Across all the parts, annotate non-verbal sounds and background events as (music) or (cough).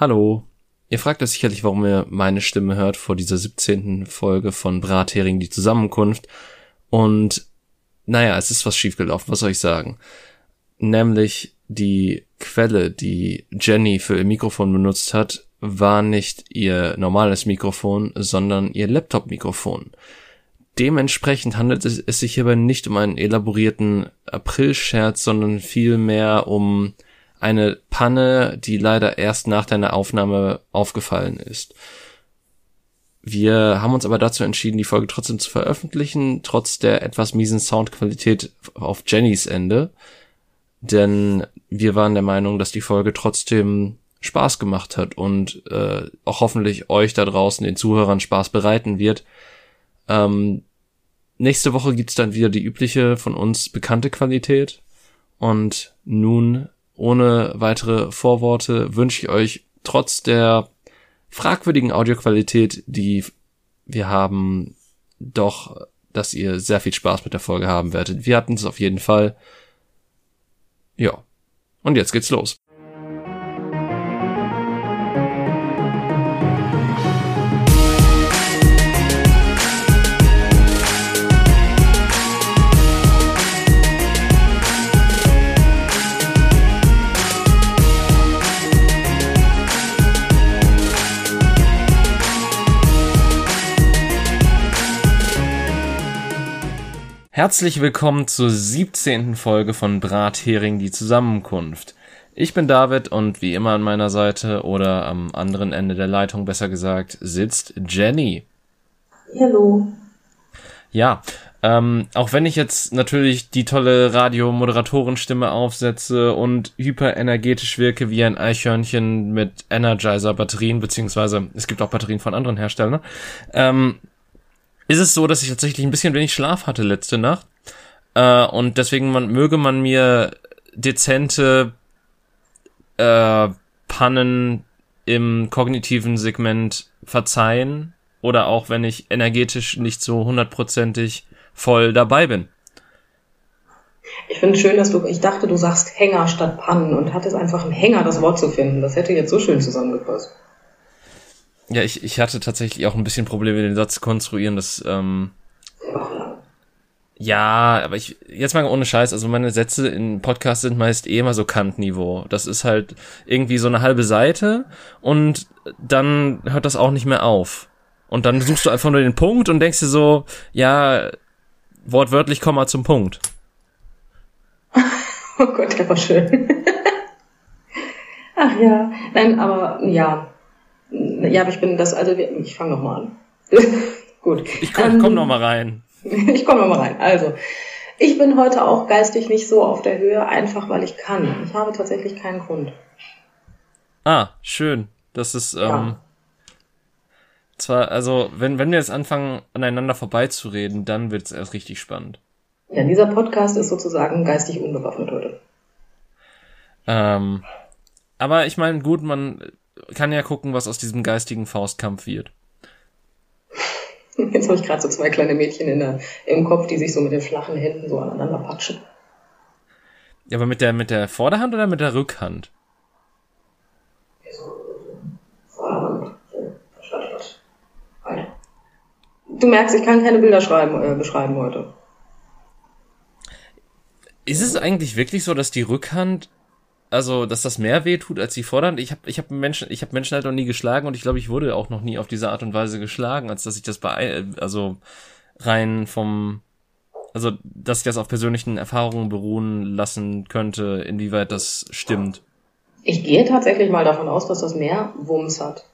Hallo. Ihr fragt euch sicherlich, warum ihr meine Stimme hört vor dieser 17. Folge von Brathering die Zusammenkunft. Und naja, es ist was schiefgelaufen, was soll ich sagen? Nämlich die Quelle, die Jenny für ihr Mikrofon benutzt hat, war nicht ihr normales Mikrofon, sondern ihr Laptop-Mikrofon. Dementsprechend handelt es sich hierbei nicht um einen elaborierten April-Scherz, sondern vielmehr um eine Panne, die leider erst nach deiner Aufnahme aufgefallen ist. Wir haben uns aber dazu entschieden, die Folge trotzdem zu veröffentlichen, trotz der etwas miesen Soundqualität auf Jennys Ende. Denn wir waren der Meinung, dass die Folge trotzdem Spaß gemacht hat und äh, auch hoffentlich euch da draußen, den Zuhörern, Spaß bereiten wird. Ähm, nächste Woche gibt's dann wieder die übliche von uns bekannte Qualität. Und nun ohne weitere Vorworte wünsche ich euch trotz der fragwürdigen Audioqualität, die wir haben, doch, dass ihr sehr viel Spaß mit der Folge haben werdet. Wir hatten es auf jeden Fall. Ja. Und jetzt geht's los. Herzlich willkommen zur 17. Folge von Brathering die Zusammenkunft. Ich bin David und wie immer an meiner Seite oder am anderen Ende der Leitung besser gesagt sitzt Jenny. Hallo. Ja, ähm, auch wenn ich jetzt natürlich die tolle Radiomoderatorenstimme aufsetze und hyperenergetisch wirke wie ein Eichhörnchen mit Energizer-Batterien, beziehungsweise es gibt auch Batterien von anderen Herstellern, ähm, ist es so, dass ich tatsächlich ein bisschen wenig Schlaf hatte letzte Nacht. Äh, und deswegen man, möge man mir dezente äh, Pannen im kognitiven Segment verzeihen. Oder auch wenn ich energetisch nicht so hundertprozentig voll dabei bin. Ich finde schön, dass du, ich dachte, du sagst Hänger statt Pannen und hattest einfach einen Hänger, das Wort zu finden. Das hätte jetzt so schön zusammengepasst. Ja, ich, ich hatte tatsächlich auch ein bisschen Probleme, den Satz zu konstruieren, dass, ähm, ja, aber ich, jetzt mal ohne Scheiß, also meine Sätze in Podcasts sind meist eh immer so Kantniveau. Das ist halt irgendwie so eine halbe Seite und dann hört das auch nicht mehr auf. Und dann suchst du einfach nur den Punkt und denkst dir so, ja, wortwörtlich komm mal zum Punkt. (laughs) oh Gott, der war schön. Ach ja, nein, aber ja, ja, aber ich bin das, also ich fange nochmal an. (laughs) Gut. Ich komm, ähm, komm noch mal rein. (laughs) ich komme noch mal rein. Also, ich bin heute auch geistig nicht so auf der Höhe, einfach weil ich kann. Ich habe tatsächlich keinen Grund. Ah, schön. Das ist, ähm, ja. zwar, also, wenn, wenn wir jetzt anfangen, aneinander vorbeizureden, dann wird es erst richtig spannend. Ja, dieser Podcast ist sozusagen geistig unbewaffnet heute. Ähm, aber ich meine, gut, man kann ja gucken, was aus diesem geistigen Faustkampf wird. Jetzt habe ich gerade so zwei kleine Mädchen in der, im Kopf, die sich so mit den flachen Händen so aneinander patschen. Ja, aber mit der, mit der Vorderhand oder mit der Rückhand? Vorderhand. Du merkst, ich kann keine Bilder schreiben, äh, beschreiben heute. Ist es eigentlich wirklich so, dass die Rückhand also dass das mehr weh tut als die Vorderhand. Ich habe ich hab Menschen, ich habe Menschen halt noch nie geschlagen und ich glaube, ich wurde auch noch nie auf diese Art und Weise geschlagen, als dass ich das bei also rein vom also dass ich das auf persönlichen Erfahrungen beruhen lassen könnte, inwieweit das stimmt. Ich gehe tatsächlich mal davon aus, dass das mehr Wumms hat.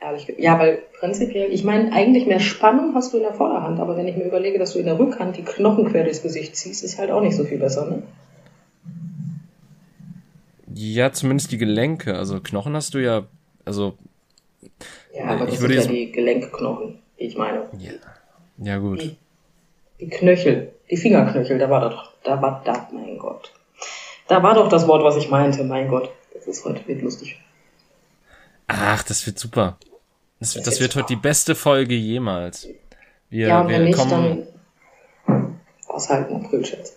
Ehrlich. Ja, weil prinzipiell, ich meine, eigentlich mehr Spannung hast du in der Vorderhand, aber wenn ich mir überlege, dass du in der Rückhand die Knochen quer durchs Gesicht ziehst, ist halt auch nicht so viel besser, ne? Ja, zumindest die Gelenke. Also Knochen hast du ja, also. Ja, aber das ich würde sind ja die Gelenkknochen, die ich meine. Ja, ja gut. Die, die Knöchel, die Fingerknöchel, da war doch, da war da, mein Gott. Da war doch das Wort, was ich meinte, mein Gott. Das ist heute wird lustig. Ach, das wird super. Das, das, das wird heute die beste Folge jemals. Wir, ja, wir wenn nicht, kommen... dann aushalten, Aprilscherz.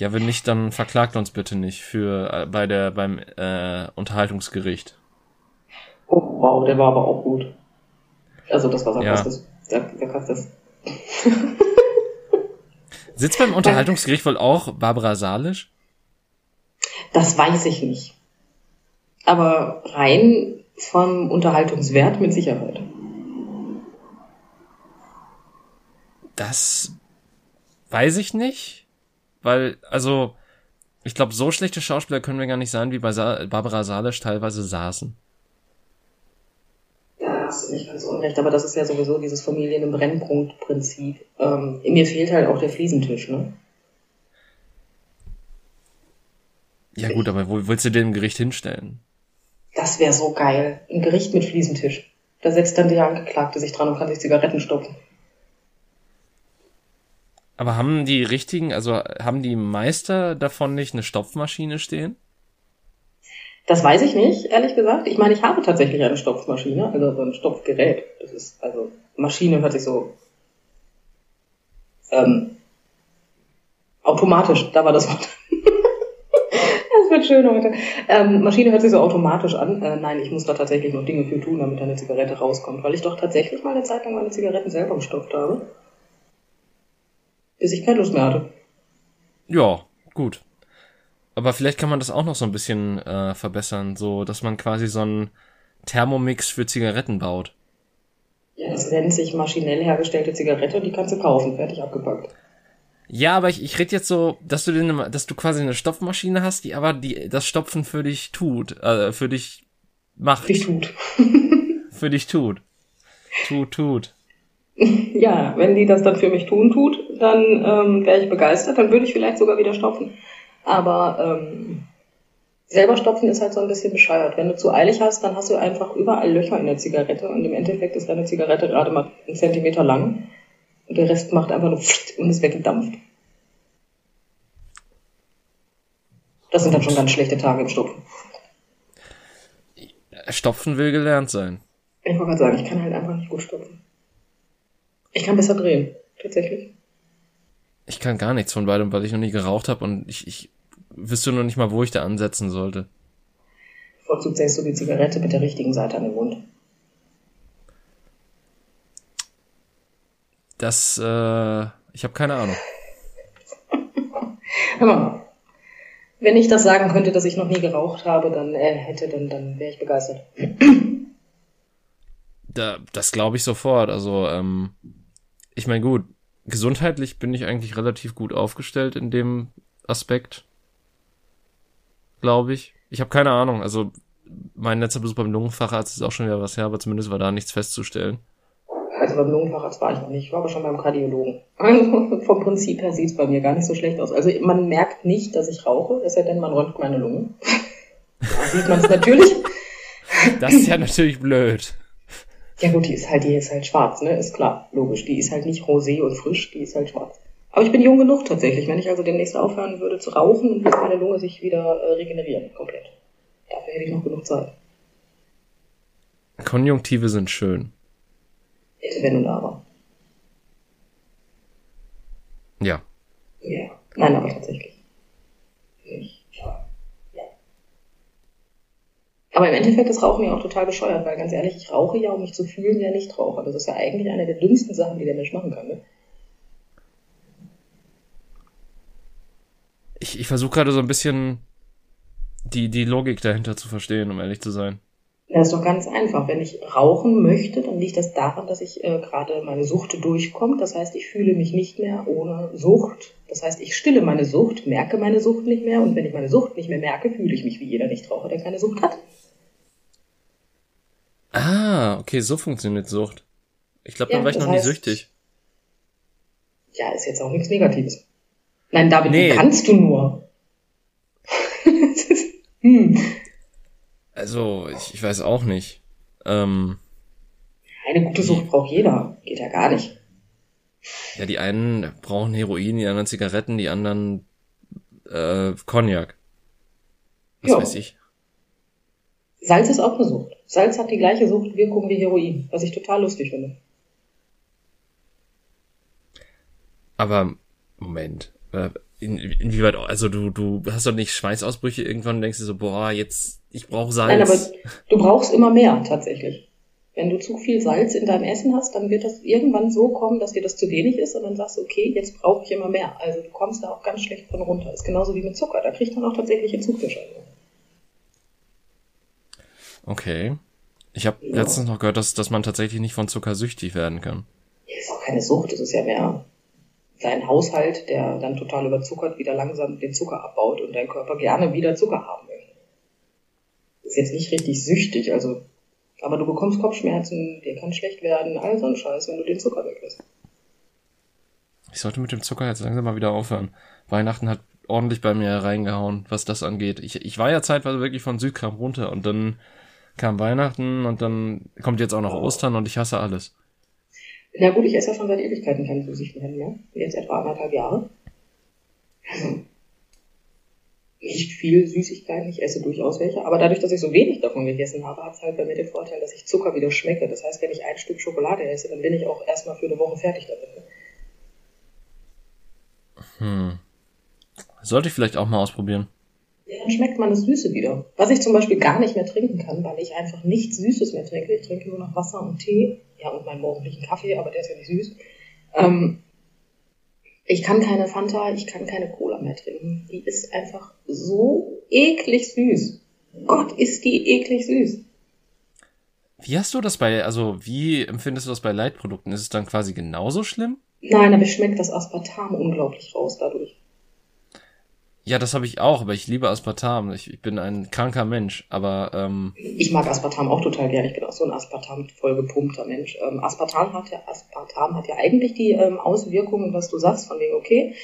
Ja, wenn nicht, dann verklagt uns bitte nicht für äh, bei der beim äh, Unterhaltungsgericht. Wow, der war aber auch gut. Also das war sarkastisch. Ja. Sarkastisch. (laughs) Sitzt beim Unterhaltungsgericht wohl auch Barbara Salisch? Das weiß ich nicht. Aber rein vom Unterhaltungswert mit Sicherheit. Das weiß ich nicht, weil, also, ich glaube, so schlechte Schauspieler können wir gar nicht sein, wie bei Sa Barbara Salisch teilweise saßen. Ja, hast du nicht ganz unrecht, aber das ist ja sowieso dieses Familien- im Brennpunkt-Prinzip. Ähm, mir fehlt halt auch der Fliesentisch, ne? Ja gut, aber wo willst du den im Gericht hinstellen? Das wäre so geil. Ein Gericht mit Fliesentisch. Da setzt dann der Angeklagte sich dran und kann sich Zigaretten stopfen. Aber haben die richtigen, also haben die Meister davon nicht eine Stopfmaschine stehen? Das weiß ich nicht, ehrlich gesagt. Ich meine, ich habe tatsächlich eine Stopfmaschine, also so ein Stopfgerät. Das ist, also, Maschine hört sich so, ähm, automatisch, da war das Wort. (laughs) das wird schön heute. Ähm, Maschine hört sich so automatisch an. Äh, nein, ich muss da tatsächlich noch Dinge für tun, damit eine Zigarette rauskommt, weil ich doch tatsächlich mal eine Zeit lang meine Zigaretten selber gestopft habe bis ich keine Lust mehr hatte. Ja, gut. Aber vielleicht kann man das auch noch so ein bisschen äh, verbessern, so dass man quasi so einen Thermomix für Zigaretten baut. Ja, das nennt sich maschinell hergestellte Zigarette, die kannst du kaufen, fertig abgepackt. Ja, aber ich, ich rede jetzt so, dass du den, dass du quasi eine Stopfmaschine hast, die aber die das Stopfen für dich tut, äh, für dich macht. Für dich tut. (laughs) (laughs) für dich tut. Tut, tut. ja, wenn die das dann für mich tun tut, dann ähm, wäre ich begeistert, dann würde ich vielleicht sogar wieder stopfen. Aber ähm, selber stopfen ist halt so ein bisschen bescheuert. Wenn du zu eilig hast, dann hast du einfach überall Löcher in der Zigarette und im Endeffekt ist deine Zigarette gerade mal einen Zentimeter lang und der Rest macht einfach nur und ist weggedampft. Das sind dann schon ganz schlechte Tage im Stopfen. Stopfen will gelernt sein. Ich wollte gerade sagen, ich kann halt einfach nicht gut stopfen. Ich kann besser drehen, tatsächlich. Ich kann gar nichts von beidem, weil ich noch nie geraucht habe und ich, ich wüsste noch nicht mal, wo ich da ansetzen sollte. Vorzugt setzt du die Zigarette mit der richtigen Seite an den Mund. Das, äh, ich habe keine Ahnung. (laughs) Hör mal, wenn ich das sagen könnte, dass ich noch nie geraucht habe, dann äh, hätte, dann, dann wäre ich begeistert. Da, das glaube ich sofort. Also, ähm, ich meine, gut, gesundheitlich bin ich eigentlich relativ gut aufgestellt in dem Aspekt. Glaube ich. Ich habe keine Ahnung. Also, mein letzter Besuch beim Lungenfacharzt ist auch schon wieder was her, aber zumindest war da nichts festzustellen. Also beim Lungenfacharzt war ich noch nicht, ich war aber schon beim Kardiologen. Also (laughs) vom Prinzip her sieht es bei mir gar nicht so schlecht aus. Also man merkt nicht, dass ich rauche, es sei denn, man räumt meine Lunge. (laughs) Da sieht man es natürlich. Das ist ja natürlich blöd. Ja gut, die ist halt, die ist halt schwarz, ne? Ist klar, logisch. Die ist halt nicht rosé und frisch, die ist halt schwarz. Aber ich bin jung genug tatsächlich. Wenn ich also demnächst aufhören würde zu rauchen, und würde meine Lunge sich wieder äh, regenerieren, komplett. Dafür hätte ich noch genug Zeit. Konjunktive sind schön. Hätte, wenn und aber. Ja. Ja. Nein, aber tatsächlich. Aber im Endeffekt ist Rauchen ja auch total bescheuert, weil ganz ehrlich, ich rauche ja, um mich zu fühlen wie ein Nichtraucher. Das ist ja eigentlich eine der dümmsten Sachen, die der Mensch machen kann. Ne? Ich, ich versuche gerade so ein bisschen die, die Logik dahinter zu verstehen, um ehrlich zu sein. Das ist doch ganz einfach. Wenn ich rauchen möchte, dann liegt das daran, dass ich äh, gerade meine Sucht durchkommt. Das heißt, ich fühle mich nicht mehr ohne Sucht. Das heißt, ich stille meine Sucht, merke meine Sucht nicht mehr. Und wenn ich meine Sucht nicht mehr merke, fühle ich mich wie jeder Nichtraucher, der keine Sucht hat. Ah, okay, so funktioniert Sucht. Ich glaube, dann ja, war ich noch heißt, nie süchtig. Ja, ist jetzt auch nichts Negatives. Nein, David, nee. kannst du nur? (laughs) hm. Also, ich, ich weiß auch nicht. Ähm, Eine gute Sucht braucht jeder. Geht ja gar nicht. Ja, die einen brauchen Heroin, die anderen Zigaretten, die anderen äh, Cognac. Was jo. weiß ich. Salz ist auch eine Sucht. Salz hat die gleiche Suchtwirkung wie Heroin, was ich total lustig finde. Aber, Moment. Äh, in, inwieweit, also du, du hast doch nicht Schweißausbrüche irgendwann und denkst dir so, boah, jetzt ich brauche Salz. Nein, aber du brauchst immer mehr tatsächlich. Wenn du zu viel Salz in deinem Essen hast, dann wird das irgendwann so kommen, dass dir das zu wenig ist und dann sagst du, okay, jetzt brauche ich immer mehr. Also du kommst da auch ganz schlecht von runter. Ist genauso wie mit Zucker. Da kriegt man auch tatsächlich Entzugserscheinungen. Okay. Ich habe ja. letztens noch gehört, dass, dass man tatsächlich nicht von Zucker süchtig werden kann. Ja, ist auch keine Sucht, das ist ja mehr dein Haushalt, der dann total überzuckert wieder langsam den Zucker abbaut und dein Körper gerne wieder Zucker haben möchte. Ist jetzt nicht richtig süchtig, also, aber du bekommst Kopfschmerzen, dir kann schlecht werden, all so ein Scheiß, wenn du den Zucker weglässt. Ich sollte mit dem Zucker jetzt langsam mal wieder aufhören. Weihnachten hat ordentlich bei mir reingehauen, was das angeht. Ich, ich war ja zeitweise wirklich von Südkram runter und dann kam Weihnachten und dann kommt jetzt auch noch Ostern und ich hasse alles. Na gut, ich esse ja schon seit Ewigkeiten keine Süßigkeiten mehr. Jetzt etwa anderthalb Jahre. Also, nicht viel Süßigkeiten, ich esse durchaus welche, aber dadurch, dass ich so wenig davon gegessen habe, hat es halt bei mir den Vorteil, dass ich Zucker wieder schmecke. Das heißt, wenn ich ein Stück Schokolade esse, dann bin ich auch erstmal für eine Woche fertig damit. Hm. Sollte ich vielleicht auch mal ausprobieren. Ja, dann schmeckt man das Süße wieder. Was ich zum Beispiel gar nicht mehr trinken kann, weil ich einfach nichts Süßes mehr trinke. Ich trinke nur noch Wasser und Tee. Ja, und meinen morgendlichen Kaffee, aber der ist ja nicht süß. Ähm, ich kann keine Fanta, ich kann keine Cola mehr trinken. Die ist einfach so eklig süß. Gott, ist die eklig süß. Wie hast du das bei, also wie empfindest du das bei Leitprodukten? Ist es dann quasi genauso schlimm? Nein, aber ich schmeckt das Aspartam unglaublich raus dadurch. Ja, das habe ich auch, aber ich liebe Aspartam. Ich, ich bin ein kranker Mensch, aber ähm, ich mag Aspartam auch total gerne. Ich bin auch so ein Aspartam voll gepumpter Mensch. Ähm, Aspartam hat ja Aspartam hat ja eigentlich die ähm, Auswirkungen, was du sagst, von wegen okay,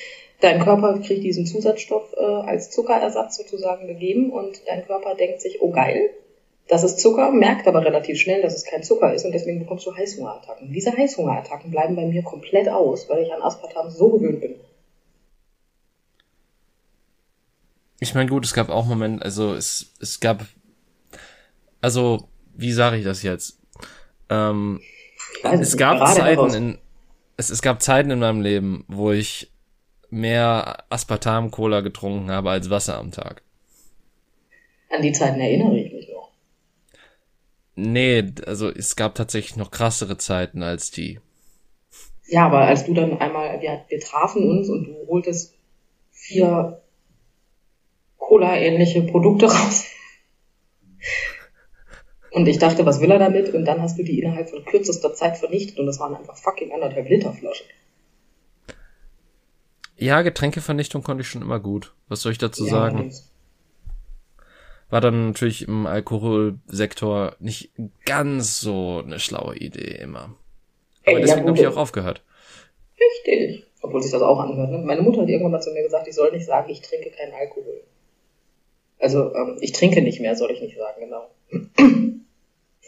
dein Körper kriegt diesen Zusatzstoff äh, als Zuckerersatz sozusagen gegeben und dein Körper denkt sich, oh geil, das ist Zucker, merkt aber relativ schnell, dass es kein Zucker ist und deswegen bekommst du Heißhungerattacken. Diese Heißhungerattacken bleiben bei mir komplett aus, weil ich an Aspartam so gewöhnt bin. Ich meine, gut, es gab auch Momente, also es, es gab, also, wie sage ich das jetzt? Ähm, es gab Zeiten in, es, es gab Zeiten in meinem Leben, wo ich mehr Aspartam-Cola getrunken habe als Wasser am Tag. An die Zeiten erinnere ich mich noch. Nee, also es gab tatsächlich noch krassere Zeiten als die. Ja, aber als du dann einmal, wir, wir trafen uns und du holtest vier Cola-ähnliche Produkte raus. Und ich dachte, was will er damit? Und dann hast du die innerhalb von kürzester Zeit vernichtet und das waren einfach fucking anderthalb Liter Flaschen. Ja, Getränkevernichtung konnte ich schon immer gut. Was soll ich dazu ja, sagen? War dann natürlich im Alkoholsektor nicht ganz so eine schlaue Idee immer. Aber Ey, deswegen ja, habe ich auch aufgehört. Richtig. Obwohl sich das auch anhört. Ne? Meine Mutter hat irgendwann mal zu mir gesagt, ich soll nicht sagen, ich trinke keinen Alkohol. Also ähm, ich trinke nicht mehr, soll ich nicht sagen, genau. (clears throat)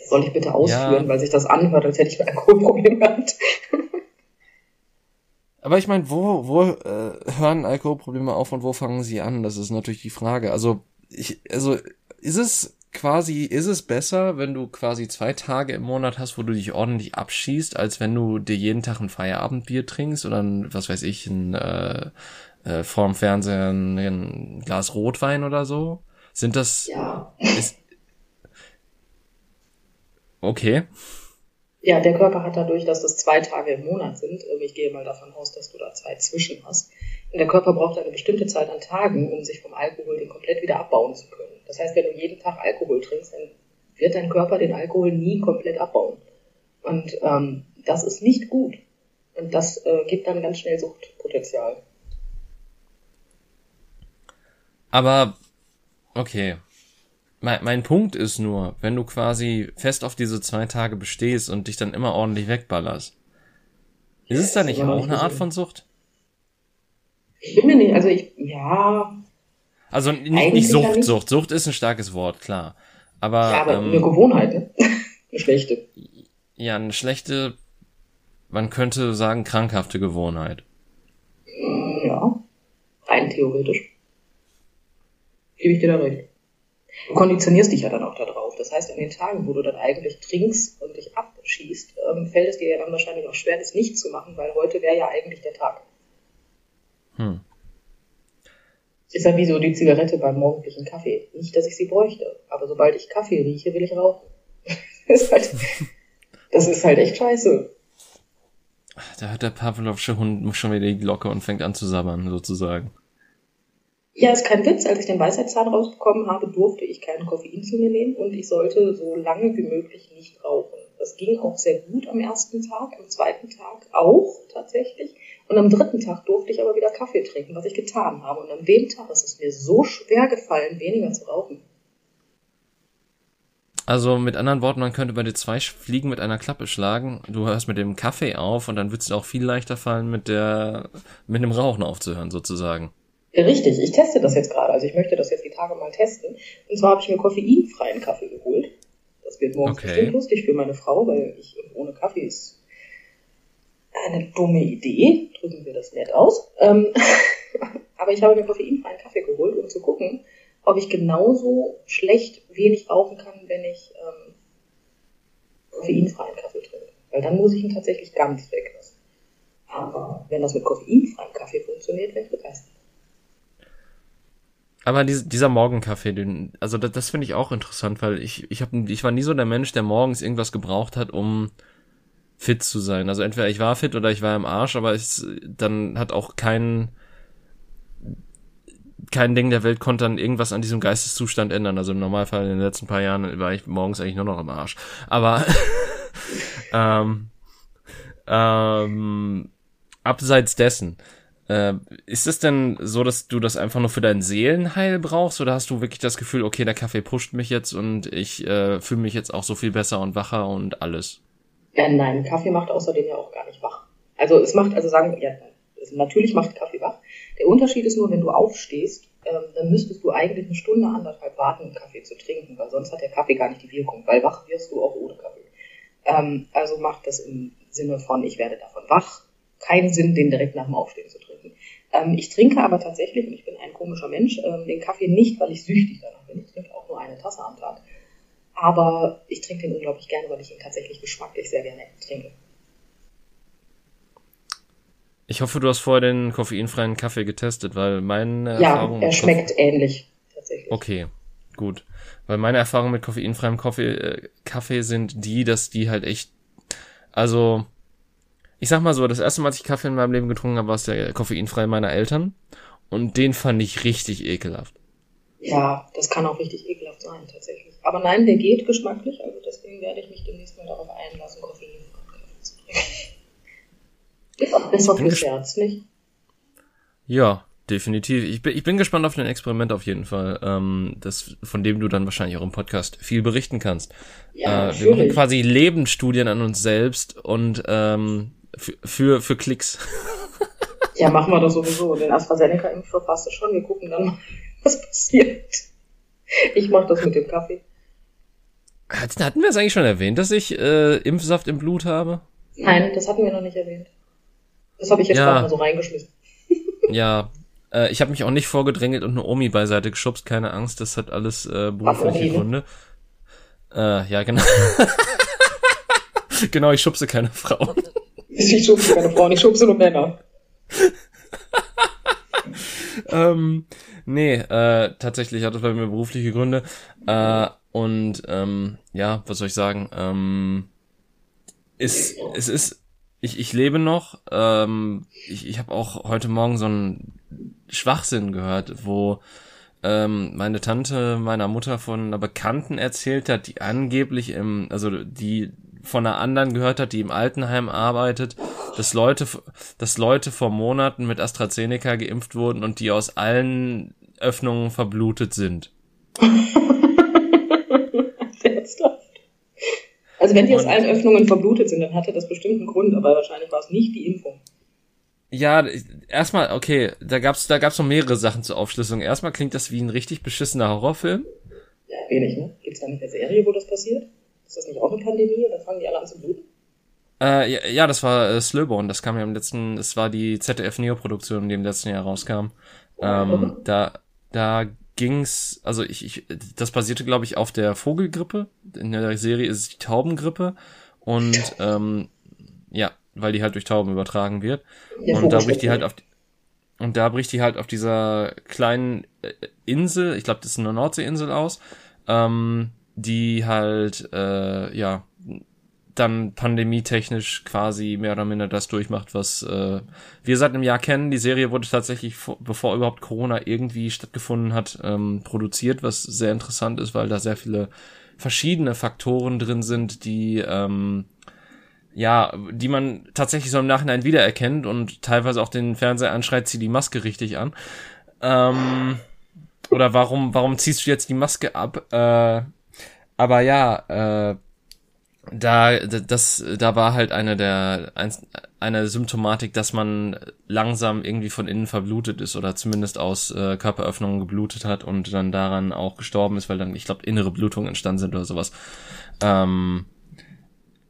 soll ich bitte ausführen, ja. weil sich das anhört, als hätte ich ein Alkoholproblem gehabt. (laughs) Aber ich meine, wo, wo äh, hören Alkoholprobleme auf und wo fangen sie an? Das ist natürlich die Frage. Also, ich, also ist es quasi, ist es besser, wenn du quasi zwei Tage im Monat hast, wo du dich ordentlich abschießt, als wenn du dir jeden Tag ein Feierabendbier trinkst oder ein, was weiß ich, ein äh, äh, vorm Fernseher ein Glas Rotwein oder so? Sind das. Ja. Ist, okay. Ja, der Körper hat dadurch, dass das zwei Tage im Monat sind, ähm, ich gehe mal davon aus, dass du da zwei zwischen hast, und der Körper braucht eine bestimmte Zeit an Tagen, um sich vom Alkohol den komplett wieder abbauen zu können. Das heißt, wenn du jeden Tag Alkohol trinkst, dann wird dein Körper den Alkohol nie komplett abbauen. Und ähm, das ist nicht gut. Und das äh, gibt dann ganz schnell Suchtpotenzial. Aber, okay. Mein, mein Punkt ist nur, wenn du quasi fest auf diese zwei Tage bestehst und dich dann immer ordentlich wegballerst, ist es da nicht auch eine Art von Sucht? Ich bin mir nicht, also ich, ja. Also nicht, nicht Sucht, nicht. Sucht. Sucht ist ein starkes Wort, klar. Aber, ja, aber ähm, eine Gewohnheit, ne? (laughs) eine schlechte. Ja, eine schlechte, man könnte sagen, krankhafte Gewohnheit. Ja, rein theoretisch gebe ich dir da recht. Du konditionierst dich ja dann auch darauf. Das heißt, an den Tagen, wo du dann eigentlich trinkst und dich abschießt, ähm, fällt es dir ja dann wahrscheinlich auch schwer, das nicht zu machen, weil heute wäre ja eigentlich der Tag. Hm. Ist halt wie so die Zigarette beim morgendlichen Kaffee. Nicht, dass ich sie bräuchte, aber sobald ich Kaffee rieche, will ich rauchen. (laughs) das, ist halt, das ist halt echt scheiße. Da hat der Pavlovsche Hund schon wieder die Glocke und fängt an zu sabbern, sozusagen. Ja, ist kein Witz. Als ich den Weisheitszahn rausbekommen habe, durfte ich keinen Koffein zu mir nehmen und ich sollte so lange wie möglich nicht rauchen. Das ging auch sehr gut am ersten Tag, am zweiten Tag auch tatsächlich. Und am dritten Tag durfte ich aber wieder Kaffee trinken, was ich getan habe. Und an dem Tag ist es mir so schwer gefallen, weniger zu rauchen. Also mit anderen Worten, man könnte bei dir zwei Fliegen mit einer Klappe schlagen. Du hörst mit dem Kaffee auf und dann wird es auch viel leichter fallen, mit der mit dem Rauchen aufzuhören, sozusagen. Richtig, ich teste das jetzt gerade. Also ich möchte das jetzt die Tage mal testen. Und zwar habe ich mir koffeinfreien Kaffee geholt. Das wird morgens okay. bestimmt lustig für meine Frau, weil ich ohne Kaffee ist eine dumme Idee. Drücken wir das nett aus. Ähm, (laughs) aber ich habe mir koffeinfreien Kaffee geholt, um zu gucken, ob ich genauso schlecht wenig rauchen kann, wenn ich ähm, koffeinfreien Kaffee trinke. Weil dann muss ich ihn tatsächlich ganz weglassen. Aber wenn das mit koffeinfreiem Kaffee funktioniert, wäre ich begeistert. Aber dieser Morgenkaffee, also das, finde ich auch interessant, weil ich, ich, hab, ich war nie so der Mensch, der morgens irgendwas gebraucht hat, um fit zu sein. Also entweder ich war fit oder ich war im Arsch, aber ich, dann hat auch kein kein Ding der Welt konnte dann irgendwas an diesem Geisteszustand ändern. Also im Normalfall in den letzten paar Jahren war ich morgens eigentlich nur noch im Arsch. Aber (laughs) ähm, ähm, abseits dessen, äh, ist es denn so, dass du das einfach nur für dein Seelenheil brauchst oder hast du wirklich das Gefühl, okay, der Kaffee pusht mich jetzt und ich äh, fühle mich jetzt auch so viel besser und wacher und alles? Ja, nein, Kaffee macht außerdem ja auch gar nicht wach. Also es macht, also sagen, ja, natürlich macht Kaffee wach, der Unterschied ist nur, wenn du aufstehst, ähm, dann müsstest du eigentlich eine Stunde, anderthalb warten, um Kaffee zu trinken, weil sonst hat der Kaffee gar nicht die Wirkung, weil wach wirst du auch ohne Kaffee. Ähm, also macht das im Sinne von, ich werde davon wach, keinen Sinn, den direkt nach dem Aufstehen zu trinken. Ähm, ich trinke aber tatsächlich, und ich bin ein komischer Mensch, ähm, den Kaffee nicht, weil ich süchtig danach bin. Ich trinke auch nur eine Tasse am Tag. Aber ich trinke den unglaublich gerne, weil ich ihn tatsächlich geschmacklich sehr gerne trinke. Ich hoffe, du hast vorher den koffeinfreien Kaffee getestet, weil meine ja, Erfahrung. Ja, er schmeckt ähnlich, tatsächlich. Okay, gut. Weil meine Erfahrungen mit koffeinfreiem Kaffee, äh, Kaffee sind die, dass die halt echt, also, ich sag mal so, das erste Mal, als ich Kaffee in meinem Leben getrunken habe, war es der koffeinfrei meiner Eltern. Und den fand ich richtig ekelhaft. Ja, das kann auch richtig ekelhaft sein, tatsächlich. Aber nein, der geht geschmacklich, also deswegen werde ich mich demnächst mal darauf einlassen, Kaffee zu trinken. Ist auch besser fürs Herz, nicht? Ja, definitiv. Ich bin, ich bin gespannt auf dein Experiment auf jeden Fall, ähm, das, von dem du dann wahrscheinlich auch im Podcast viel berichten kannst. Ja, äh, wir machen quasi Lebensstudien an uns selbst und ähm, für, für, für Klicks. ja, machen wir das sowieso. Den AstraZeneca-Impfstoff hast du schon. Wir gucken dann mal, (laughs) was passiert. Ich mache das mit dem Kaffee. Hatten wir es eigentlich schon erwähnt, dass ich äh, Impfsaft im Blut habe? Nein, das hatten wir noch nicht erwähnt. Das habe ich jetzt ja. gerade mal so reingeschmissen. (laughs) ja, äh, ich habe mich auch nicht vorgedrängelt und eine Omi beiseite geschubst, keine Angst, das hat alles äh, berufliche Gründe. Äh, ja, genau. (laughs) genau, ich schubse keine Frauen. Ich schubse keine Frauen, ich schubse nur Männer. (laughs) ähm, nee, äh, tatsächlich hat das bei mir berufliche Gründe. Äh, und ähm, ja, was soll ich sagen? Ähm, ist, es ist ich, ich lebe noch. Ähm, ich ich habe auch heute Morgen so einen Schwachsinn gehört, wo ähm, meine Tante meiner Mutter von einer Bekannten erzählt hat, die angeblich im, also die von einer anderen gehört hat, die im Altenheim arbeitet, dass Leute, dass Leute vor Monaten mit AstraZeneca geimpft wurden und die aus allen Öffnungen verblutet sind. (laughs) Also wenn die aus allen Öffnungen verblutet sind, dann hatte das bestimmt einen Grund, aber wahrscheinlich war es nicht die Impfung. Ja, erstmal, okay, da gab's, da gab's noch mehrere Sachen zur Aufschlüsselung. Erstmal klingt das wie ein richtig beschissener Horrorfilm. Ja, wenig, ne? Gibt's da nicht eine Serie, wo das passiert? Ist das nicht auch eine Pandemie oder fangen die alle an zu bluten? Äh, ja, ja, das war äh, Slowborn, das kam ja im letzten, es war die ZDF-Neo-Produktion, die im letzten Jahr rauskam. Oh, ähm, okay. Da, da ging's, also ich, ich das basierte, glaube ich, auf der Vogelgrippe. In der Serie ist es die Taubengrippe. Und ähm, ja, weil die halt durch Tauben übertragen wird. Ja, und da bricht die halt auf die, und da bricht die halt auf dieser kleinen äh, Insel, ich glaube, das ist eine Nordseeinsel aus, ähm, die halt, äh, ja, dann pandemietechnisch quasi mehr oder minder das durchmacht, was äh, wir seit einem Jahr kennen. Die Serie wurde tatsächlich, bevor überhaupt Corona irgendwie stattgefunden hat, ähm, produziert, was sehr interessant ist, weil da sehr viele verschiedene Faktoren drin sind, die ähm, ja, die man tatsächlich so im Nachhinein wiedererkennt und teilweise auch den Fernseher anschreit, zieh die Maske richtig an. Ähm, oder warum, warum ziehst du jetzt die Maske ab? Äh, aber ja, äh, da das da war halt eine der eine Symptomatik, dass man langsam irgendwie von innen verblutet ist oder zumindest aus äh, Körperöffnungen geblutet hat und dann daran auch gestorben ist, weil dann ich glaube innere Blutungen entstanden sind oder sowas. Ähm,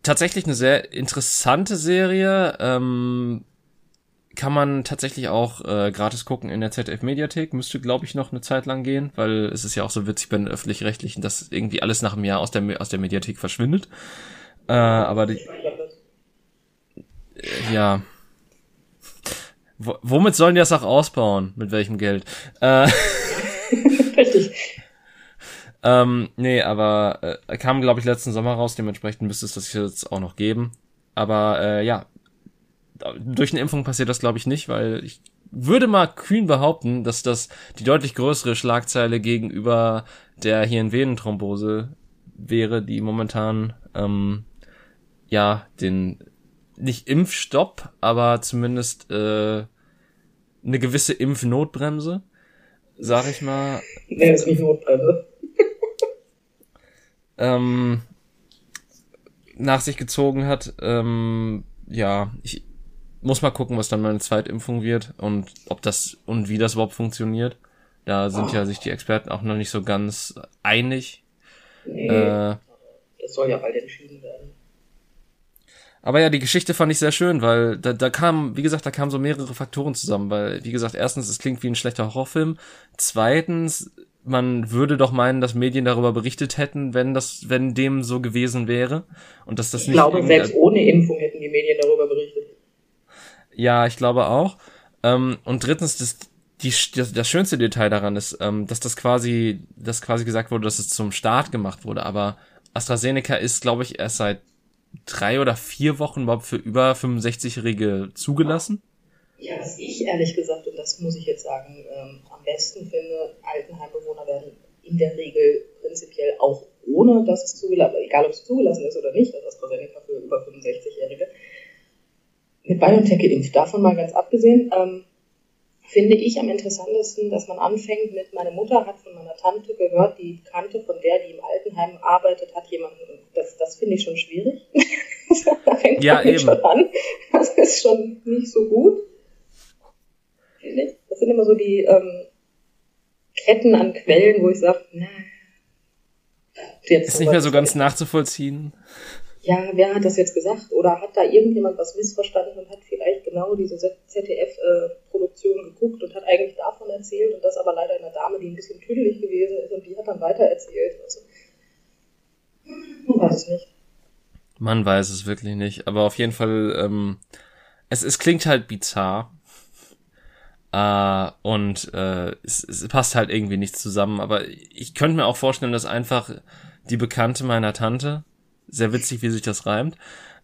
tatsächlich eine sehr interessante Serie. Ähm, kann man tatsächlich auch äh, gratis gucken in der ZDF Mediathek. Müsste, glaube ich, noch eine Zeit lang gehen, weil es ist ja auch so witzig bei den öffentlich-rechtlichen, dass irgendwie alles nach einem Jahr aus der aus der Mediathek verschwindet. Äh, aber die, äh, ja. W womit sollen die das auch ausbauen? Mit welchem Geld? Äh, (laughs) Richtig. ähm, nee, aber äh, kam, glaube ich, letzten Sommer raus, dementsprechend müsste es das jetzt auch noch geben. Aber äh, ja, durch eine Impfung passiert das, glaube ich, nicht, weil ich würde mal kühn behaupten, dass das die deutlich größere Schlagzeile gegenüber der Hirnvenenthrombose wäre, die momentan ähm, ja den nicht Impfstopp, aber zumindest äh, eine gewisse Impfnotbremse, sag ich mal. Nee, ist nicht Notbremse. (laughs) ähm, nach sich gezogen hat. Ähm, ja, ich, muss mal gucken, was dann meine Zweitimpfung wird und ob das und wie das überhaupt funktioniert. Da sind ja sich die Experten auch noch nicht so ganz einig. Nee, äh, das soll ja bald entschieden werden. Aber ja, die Geschichte fand ich sehr schön, weil da, da kam, wie gesagt, da kamen so mehrere Faktoren zusammen, weil, wie gesagt, erstens, es klingt wie ein schlechter Horrorfilm. Zweitens, man würde doch meinen, dass Medien darüber berichtet hätten, wenn das, wenn dem so gewesen wäre. Und dass das ich nicht. Ich glaube, selbst ohne Impfung hätten die Medien darüber berichtet. Ja, ich glaube auch. Ähm, und drittens, das, die, das, das schönste Detail daran ist, ähm, dass das quasi, dass quasi gesagt wurde, dass es zum Start gemacht wurde. Aber AstraZeneca ist, glaube ich, erst seit drei oder vier Wochen überhaupt für über 65-Jährige zugelassen. Ja, was ich ehrlich gesagt, und das muss ich jetzt sagen, ähm, am besten finde, Altenheimbewohner werden in der Regel prinzipiell auch ohne, dass es zugelassen, egal ob es zugelassen ist oder nicht, das AstraZeneca für über 65-Jährige, mit BioNTech geimpft. Davon mal ganz abgesehen, ähm, finde ich am interessantesten, dass man anfängt mit, meine Mutter hat von meiner Tante gehört, die kannte von der, die im Altenheim arbeitet, hat jemanden, das, das finde ich schon schwierig. (laughs) da fängt ja, eben. schon an. Das ist schon nicht so gut. Das sind immer so die ähm, Ketten an Quellen, wo ich sage, na, jetzt ist nicht mehr so ganz nachzuvollziehen ja, wer hat das jetzt gesagt? Oder hat da irgendjemand was missverstanden und hat vielleicht genau diese ZDF-Produktion geguckt und hat eigentlich davon erzählt und das aber leider eine Dame, die ein bisschen tüdelig gewesen ist und die hat dann weiter erzählt. Also, man weiß es nicht. Man weiß es wirklich nicht, aber auf jeden Fall, ähm, es, es klingt halt bizarr. Uh, und äh, es, es passt halt irgendwie nicht zusammen. Aber ich könnte mir auch vorstellen, dass einfach die Bekannte meiner Tante, sehr witzig, wie sich das reimt.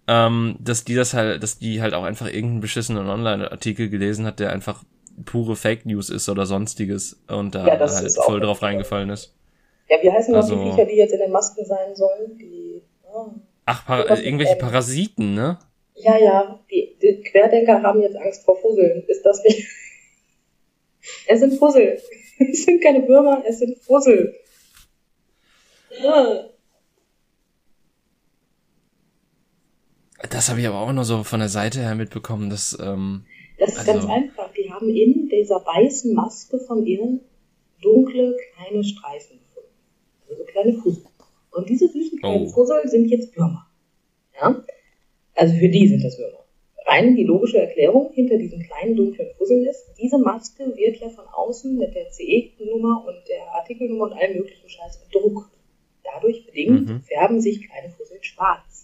Ähm, dass die das halt, dass die halt auch einfach irgendeinen beschissenen Online-Artikel gelesen hat, der einfach pure Fake News ist oder sonstiges und da ja, halt voll drauf reingefallen ist. Ja, wie heißen also, die Viecher, die jetzt in den Masken sein sollen? Die, oh, Ach, Par irgendwelche Parasiten, ne? Ja, ja, die, die Querdenker haben jetzt Angst vor Fusseln. Ist das nicht? (laughs) es sind Fussel. (laughs) Es sind keine Würmer, es sind Fussel. Ja. Das habe ich aber auch nur so von der Seite her mitbekommen, dass. Ähm, das ist also, ganz einfach. Die haben in dieser weißen Maske von innen dunkle kleine Streifen gefunden. Also so kleine Fussel. Und diese süßen kleinen oh. Fussel sind jetzt Würmer. Ja? Also für die sind das Würmer. Rein die logische Erklärung hinter diesen kleinen dunklen Fusseln ist, diese Maske wird ja von außen mit der CE-Nummer und der Artikelnummer und allem möglichen Scheiß bedruckt. Dadurch bedingt mhm. färben sich kleine Fusseln schwarz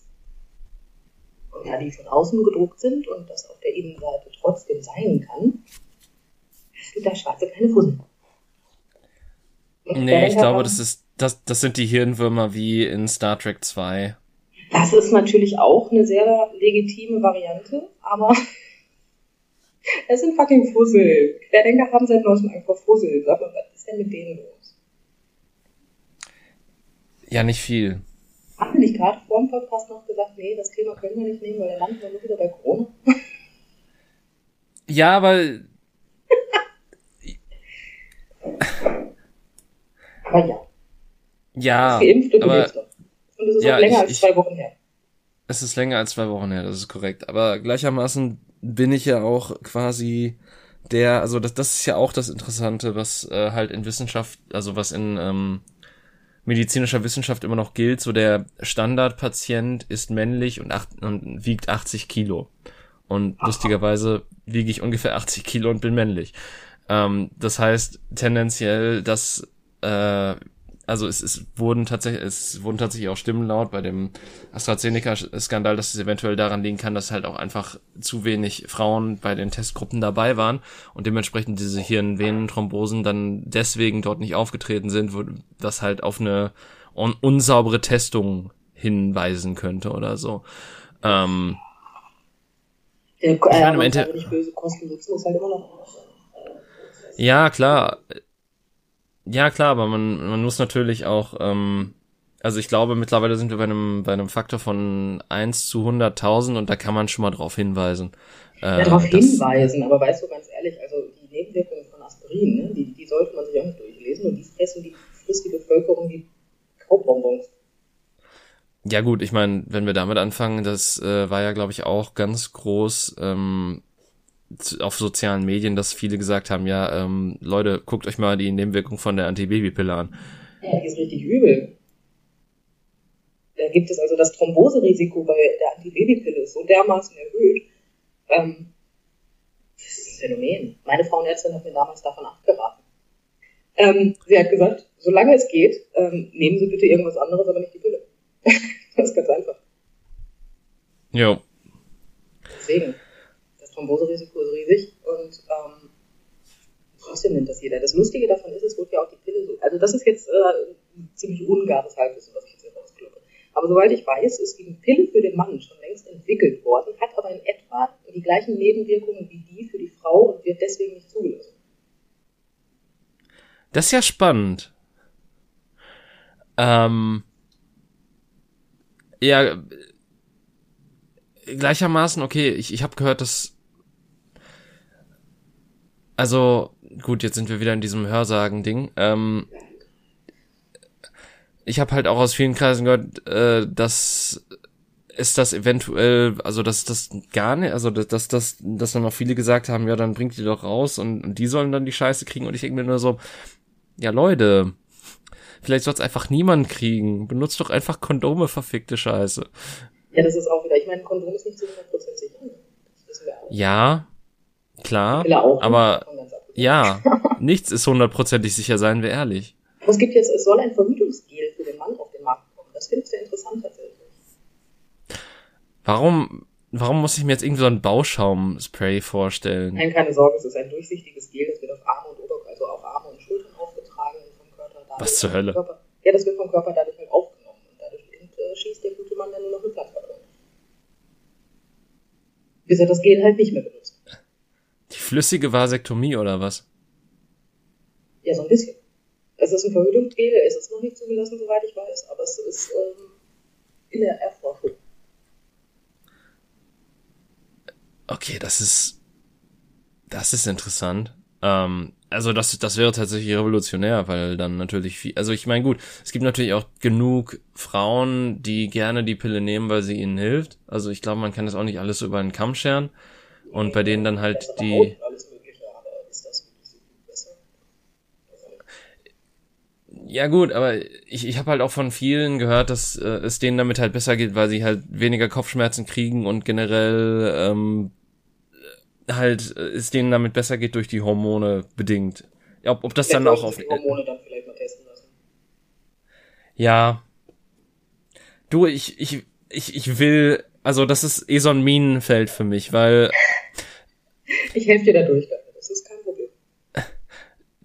ja, die von außen gedruckt sind und das auf der Innenseite trotzdem sein kann, gibt da schwarze kleine Fusseln. Nee, ich glaube, das ist, das, das sind die Hirnwürmer wie in Star Trek 2. Das ist natürlich auch eine sehr legitime Variante, aber (laughs) es sind fucking Fussel. Querdenker haben seit neuestem einfach Fussel. Sag mal, was ist denn mit denen los? Ja, nicht viel. Wir nicht gerade vor dem Podcast noch gesagt, nee, das Thema können wir nicht nehmen, weil dann landen wir nur wieder bei Corona? Ja, aber. aber ja. Ja. Geimpft und aber, Und es ist ja, auch länger ich, als zwei Wochen her. Es ist länger als zwei Wochen her, das ist korrekt. Aber gleichermaßen bin ich ja auch quasi der, also das, das ist ja auch das Interessante, was äh, halt in Wissenschaft, also was in ähm, medizinischer Wissenschaft immer noch gilt, so der Standardpatient ist männlich und, acht, und wiegt 80 Kilo. Und Aha. lustigerweise wiege ich ungefähr 80 Kilo und bin männlich. Ähm, das heißt tendenziell, dass äh, also es, es wurden tatsächlich, es wurden tatsächlich auch Stimmen laut bei dem AstraZeneca-Skandal, dass es eventuell daran liegen kann, dass halt auch einfach zu wenig Frauen bei den Testgruppen dabei waren und dementsprechend diese Hirnvenenthrombosen dann deswegen dort nicht aufgetreten sind, wo das halt auf eine un unsaubere Testung hinweisen könnte oder so. Ähm, Der, äh, ich meine, im Ende, halt. Ja, klar ja, klar, aber man, man muss natürlich auch, ähm, also ich glaube, mittlerweile sind wir bei einem, bei einem Faktor von 1 zu 100.000 und da kann man schon mal drauf hinweisen. Äh, ja, darauf hinweisen, aber weißt du ganz ehrlich, also die Nebenwirkungen von Aspirin, ne, die, die sollte man sich auch nicht durchlesen und die fressen die, frisst die Bevölkerung wie Kaubonbons. Ja gut, ich meine, wenn wir damit anfangen, das äh, war ja, glaube ich, auch ganz groß ähm, auf sozialen Medien, dass viele gesagt haben, ja, ähm, Leute, guckt euch mal die Nebenwirkung von der Antibabypille an. Ja, die ist richtig übel. Da gibt es also das Thromboserisiko bei der Antibabypille ist so dermaßen erhöht. Ähm, das ist ein Phänomen. Meine Frauenärztin hat mir damals davon abgeraten. Ähm, sie hat gesagt, solange es geht, ähm, nehmen Sie bitte irgendwas anderes, aber nicht die Pille. (laughs) das ist ganz einfach. Jo. Deswegen. Thromboserisiko ist riesig und ähm, trotzdem nimmt das jeder. Das Lustige davon ist, es wird ja auch die Pille so, also das ist jetzt äh, ziemlich ungares Halbwissen, was ich jetzt hier rauskloppe. Aber soweit ich weiß, ist die Pille für den Mann schon längst entwickelt worden, hat aber in etwa die gleichen Nebenwirkungen wie die für die Frau und wird deswegen nicht zugelassen. Das ist ja spannend. Ähm, ja, gleichermaßen, okay, ich, ich habe gehört, dass also, gut, jetzt sind wir wieder in diesem Hörsagen-Ding. Ähm, ich habe halt auch aus vielen Kreisen gehört, äh, dass ist das eventuell, also dass das gar nicht, also dass das, dass, dass dann noch viele gesagt haben, ja, dann bringt die doch raus und, und die sollen dann die Scheiße kriegen und ich denke mir nur so, ja Leute, vielleicht soll es einfach niemand kriegen. Benutzt doch einfach Kondome, verfickte Scheiße. Ja, das ist auch wieder, ich meine, Kondom ist nicht zu 100% sicher. Ja, Klar, aber ja, (laughs) nichts ist hundertprozentig sicher, seien wir ehrlich. es gibt jetzt, es soll ein Verhütungsgel für den Mann auf den Markt kommen. Das finde ich sehr interessant tatsächlich. Warum, warum muss ich mir jetzt irgendwie so ein Bauschaumspray vorstellen? Nein, keine Sorge, es ist ein durchsichtiges Gel, das wird auf Arme und Ober, also auf Arme und Schultern aufgetragen und vom Körper dadurch. Was zur Hölle? Körper, ja, das wird vom Körper dadurch halt aufgenommen und dadurch äh, schießt der gute Mann dann nur noch mit Platzpatronen. Bis er das Gel halt nicht mehr benutzt. Die flüssige Vasektomie oder was? Ja, so ein bisschen. Es ist ein Verhütungsgel, es ist noch nicht zugelassen, soweit ich weiß, aber es ist ähm, in der Erforschung. Okay, das ist das ist interessant. Ähm, also das, das wäre tatsächlich revolutionär, weil dann natürlich viel, also ich meine gut, es gibt natürlich auch genug Frauen, die gerne die Pille nehmen, weil sie ihnen hilft. Also ich glaube, man kann das auch nicht alles über einen Kamm scheren. Und bei denen dann halt die. Ja gut, aber ich, ich habe halt auch von vielen gehört, dass äh, es denen damit halt besser geht, weil sie halt weniger Kopfschmerzen kriegen und generell ähm, halt äh, es denen damit besser geht durch die Hormone bedingt. Ja, ob, ob das dann auch auf die Hormone dann vielleicht mal testen lassen. Ja. Du, ich ich ich ich will also das ist eh so ein Minenfeld für mich, weil ich helfe dir dadurch, das ist kein Problem.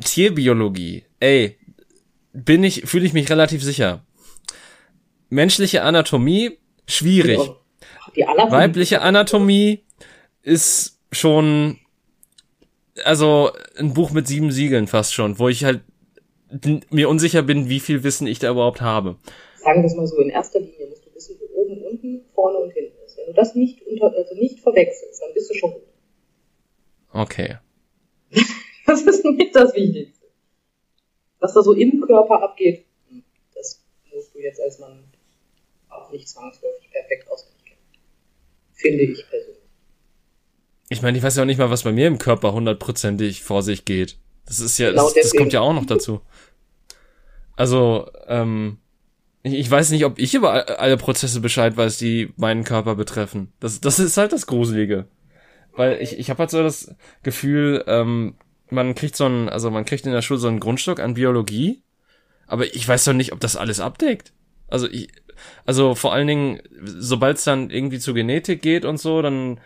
Tierbiologie. Ey, bin ich, fühle ich mich relativ sicher. Menschliche Anatomie, schwierig. Weibliche Anatomie ist schon, also ein Buch mit sieben Siegeln fast schon, wo ich halt mir unsicher bin, wie viel Wissen ich da überhaupt habe. Sagen wir es mal so, in erster Linie musst du wissen, wo oben, unten, vorne und hinten ist. Wenn du das nicht unter, also nicht verwechselst, dann bist du schon gut. Okay. (laughs) das ist nicht das Wichtigste. Was da so im Körper abgeht, das musst du jetzt als Mann auch nicht zwangsläufig perfekt auswendig kennen. Finde ich persönlich. Ich meine, ich weiß ja auch nicht mal, was bei mir im Körper hundertprozentig vor sich geht. Das ist ja, genau das, das kommt ja auch noch dazu. Also, ähm, ich, weiß nicht, ob ich über alle Prozesse Bescheid weiß, die meinen Körper betreffen. Das, das ist halt das Gruselige. Weil ich, ich habe halt so das Gefühl, ähm, man kriegt so ein, also man kriegt in der Schule so einen Grundstock an Biologie, aber ich weiß doch nicht, ob das alles abdeckt. Also ich, also vor allen Dingen, sobald es dann irgendwie zu Genetik geht und so, dann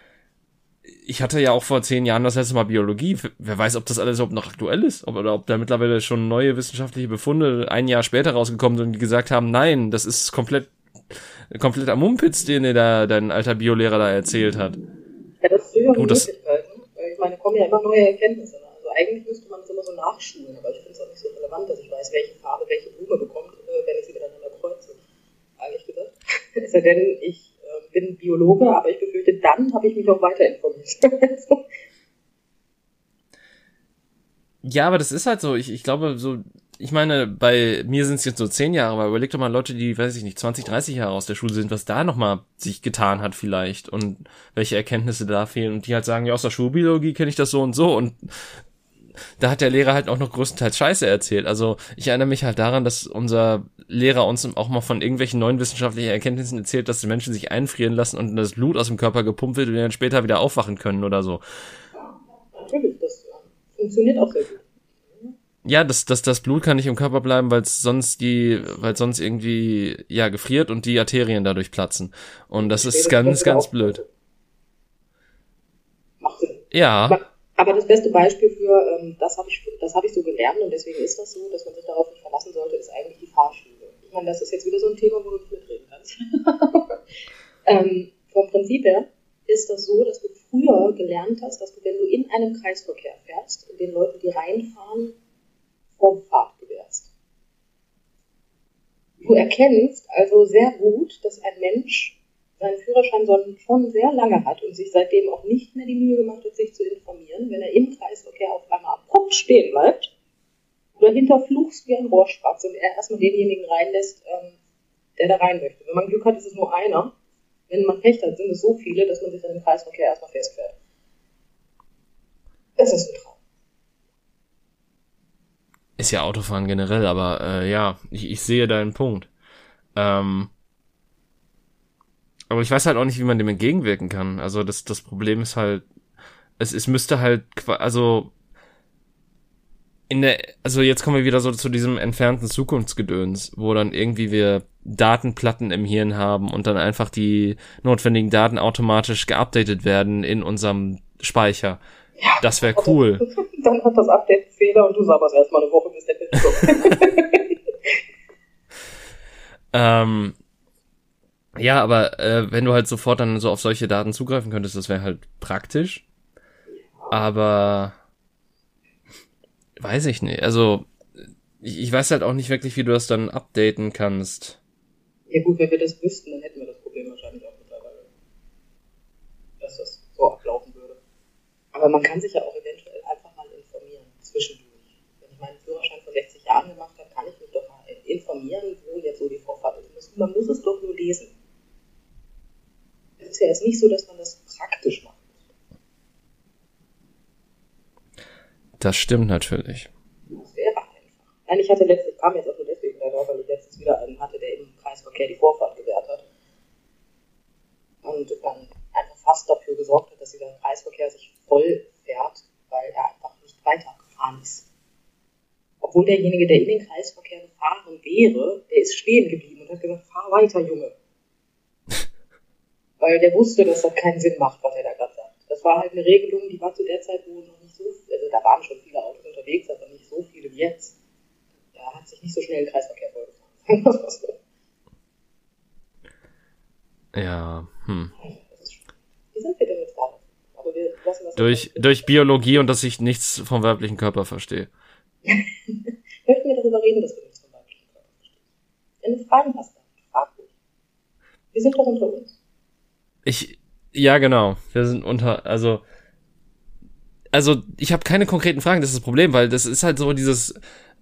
ich hatte ja auch vor zehn Jahren das letzte Mal Biologie. Wer weiß, ob das alles überhaupt noch aktuell ist, ob, oder ob da mittlerweile schon neue wissenschaftliche Befunde ein Jahr später rausgekommen sind und die gesagt haben, nein, das ist komplett komplett am Mumpitz, den dir da dein alter Biolehrer da erzählt hat. Ja, das ist durchaus eine das, Möglichkeit. Ne? Ich meine, kommen ja immer neue Erkenntnisse. Ne? Also eigentlich müsste man das immer so nachschulen, aber ich finde es auch nicht so relevant, dass ich weiß, welche Farbe welche Blume bekommt, äh, wenn ich sie miteinander kreuze. Ehrlich gesagt. (laughs) es sei denn, ich bin Biologe, aber ich befürchte, dann habe ich mich auch weiter informiert. (laughs) ja, aber das ist halt so. Ich, ich glaube, so, ich meine, bei mir sind es jetzt so zehn Jahre, aber überleg doch mal Leute, die, weiß ich nicht, 20, 30 Jahre aus der Schule sind, was da nochmal sich getan hat vielleicht und welche Erkenntnisse da fehlen und die halt sagen, ja, aus der Schulbiologie kenne ich das so und so und da hat der Lehrer halt auch noch größtenteils Scheiße erzählt. Also ich erinnere mich halt daran, dass unser Lehrer uns auch mal von irgendwelchen neuen wissenschaftlichen Erkenntnissen erzählt, dass die Menschen sich einfrieren lassen und das Blut aus dem Körper gepumpt wird und dann später wieder aufwachen können oder so. Natürlich, das funktioniert auch sehr gut. Ja, das, das, das Blut kann nicht im Körper bleiben, weil es sonst die, weil sonst irgendwie ja gefriert und die Arterien dadurch platzen. Und das ist ganz, ganz blöd. Macht Sinn. Ja. Aber das beste Beispiel für, ähm, das habe ich, das hab ich so gelernt und deswegen ist das so, dass man sich darauf nicht verlassen sollte, ist eigentlich die Fahrschule. Ich meine, das ist jetzt wieder so ein Thema, wo du nicht mitreden kannst. (laughs) ähm, vom Prinzip her ist das so, dass du früher gelernt hast, dass du, wenn du in einem Kreisverkehr fährst, den Leuten, die reinfahren, Vorfahrt gewährst. Du erkennst also sehr gut, dass ein Mensch seinen Führerschein schon sehr lange hat und sich seitdem auch nicht mehr die Mühe gemacht hat, sich zu informieren, wenn er im Kreisverkehr auf einmal abrupt stehen bleibt oder hinterfluchst wie ein Rohrspatz und er erstmal denjenigen reinlässt, ähm, der da rein möchte. Wenn man Glück hat, ist es nur einer. Wenn man Pech hat, sind es so viele, dass man sich dann im Kreisverkehr erstmal festfährt. Das ist ein Traum. Ist ja Autofahren generell, aber äh, ja, ich, ich sehe deinen Punkt. Ähm, aber ich weiß halt auch nicht, wie man dem entgegenwirken kann. Also das, das Problem ist halt, es, es müsste halt, also in der, also jetzt kommen wir wieder so zu diesem entfernten Zukunftsgedöns, wo dann irgendwie wir Datenplatten im Hirn haben und dann einfach die notwendigen Daten automatisch geupdatet werden in unserem Speicher. Ja, das wäre cool. (laughs) Dann hat das Update einen Fehler und du sabberst erstmal eine Woche, bis der kommt. (laughs) ähm, ja, aber äh, wenn du halt sofort dann so auf solche Daten zugreifen könntest, das wäre halt praktisch. Aber weiß ich nicht. Also ich, ich weiß halt auch nicht wirklich, wie du das dann updaten kannst. Ja gut, wenn wir das wüssten, dann hätten wir das Problem wahrscheinlich auch mittlerweile. Dass das. Aber man kann sich ja auch eventuell einfach mal informieren, zwischendurch. Wenn ich meinen Führerschein vor 60 Jahren gemacht habe, kann ich mich doch mal informieren, wo jetzt so die Vorfahrt ist. Man muss es doch nur lesen ist ja jetzt nicht so, dass man das praktisch macht. Das stimmt natürlich. Das wäre einfach. Nein, ich hatte letztens, kam jetzt auch nur deswegen darauf, weil ich letztens wieder einen hatte, der im Kreisverkehr die Vorfahrt gewährt hat. Und dann einfach fast dafür gesorgt hat, dass dieser Kreisverkehr sich voll fährt, weil er einfach nicht weitergefahren ist. Obwohl derjenige, der in den Kreisverkehr gefahren wäre, der ist stehen geblieben und hat gesagt, fahr weiter, Junge (laughs) weil der wusste, dass das keinen Sinn macht, was er da gerade sagt. Das war halt eine Regelung, die war zu der Zeit, wo noch nicht so, also da waren schon viele Autos unterwegs, aber nicht so viele wie jetzt. Da hat sich nicht so schnell ein Kreisverkehr vollgefahren. ja, hm. Wie sind wir denn jetzt darauf? Aber wir lassen das Durch, durch Biologie und dass ich nichts vom weiblichen Körper verstehe. (laughs) Möchten wir darüber reden, dass du nichts vom weiblichen Körper verstehst? Wenn du Fragen hast, dann frag ruhig. Wir sind doch unter uns. Ich, ja, genau. Wir sind unter, also, also ich habe keine konkreten Fragen, das ist das Problem, weil das ist halt so dieses,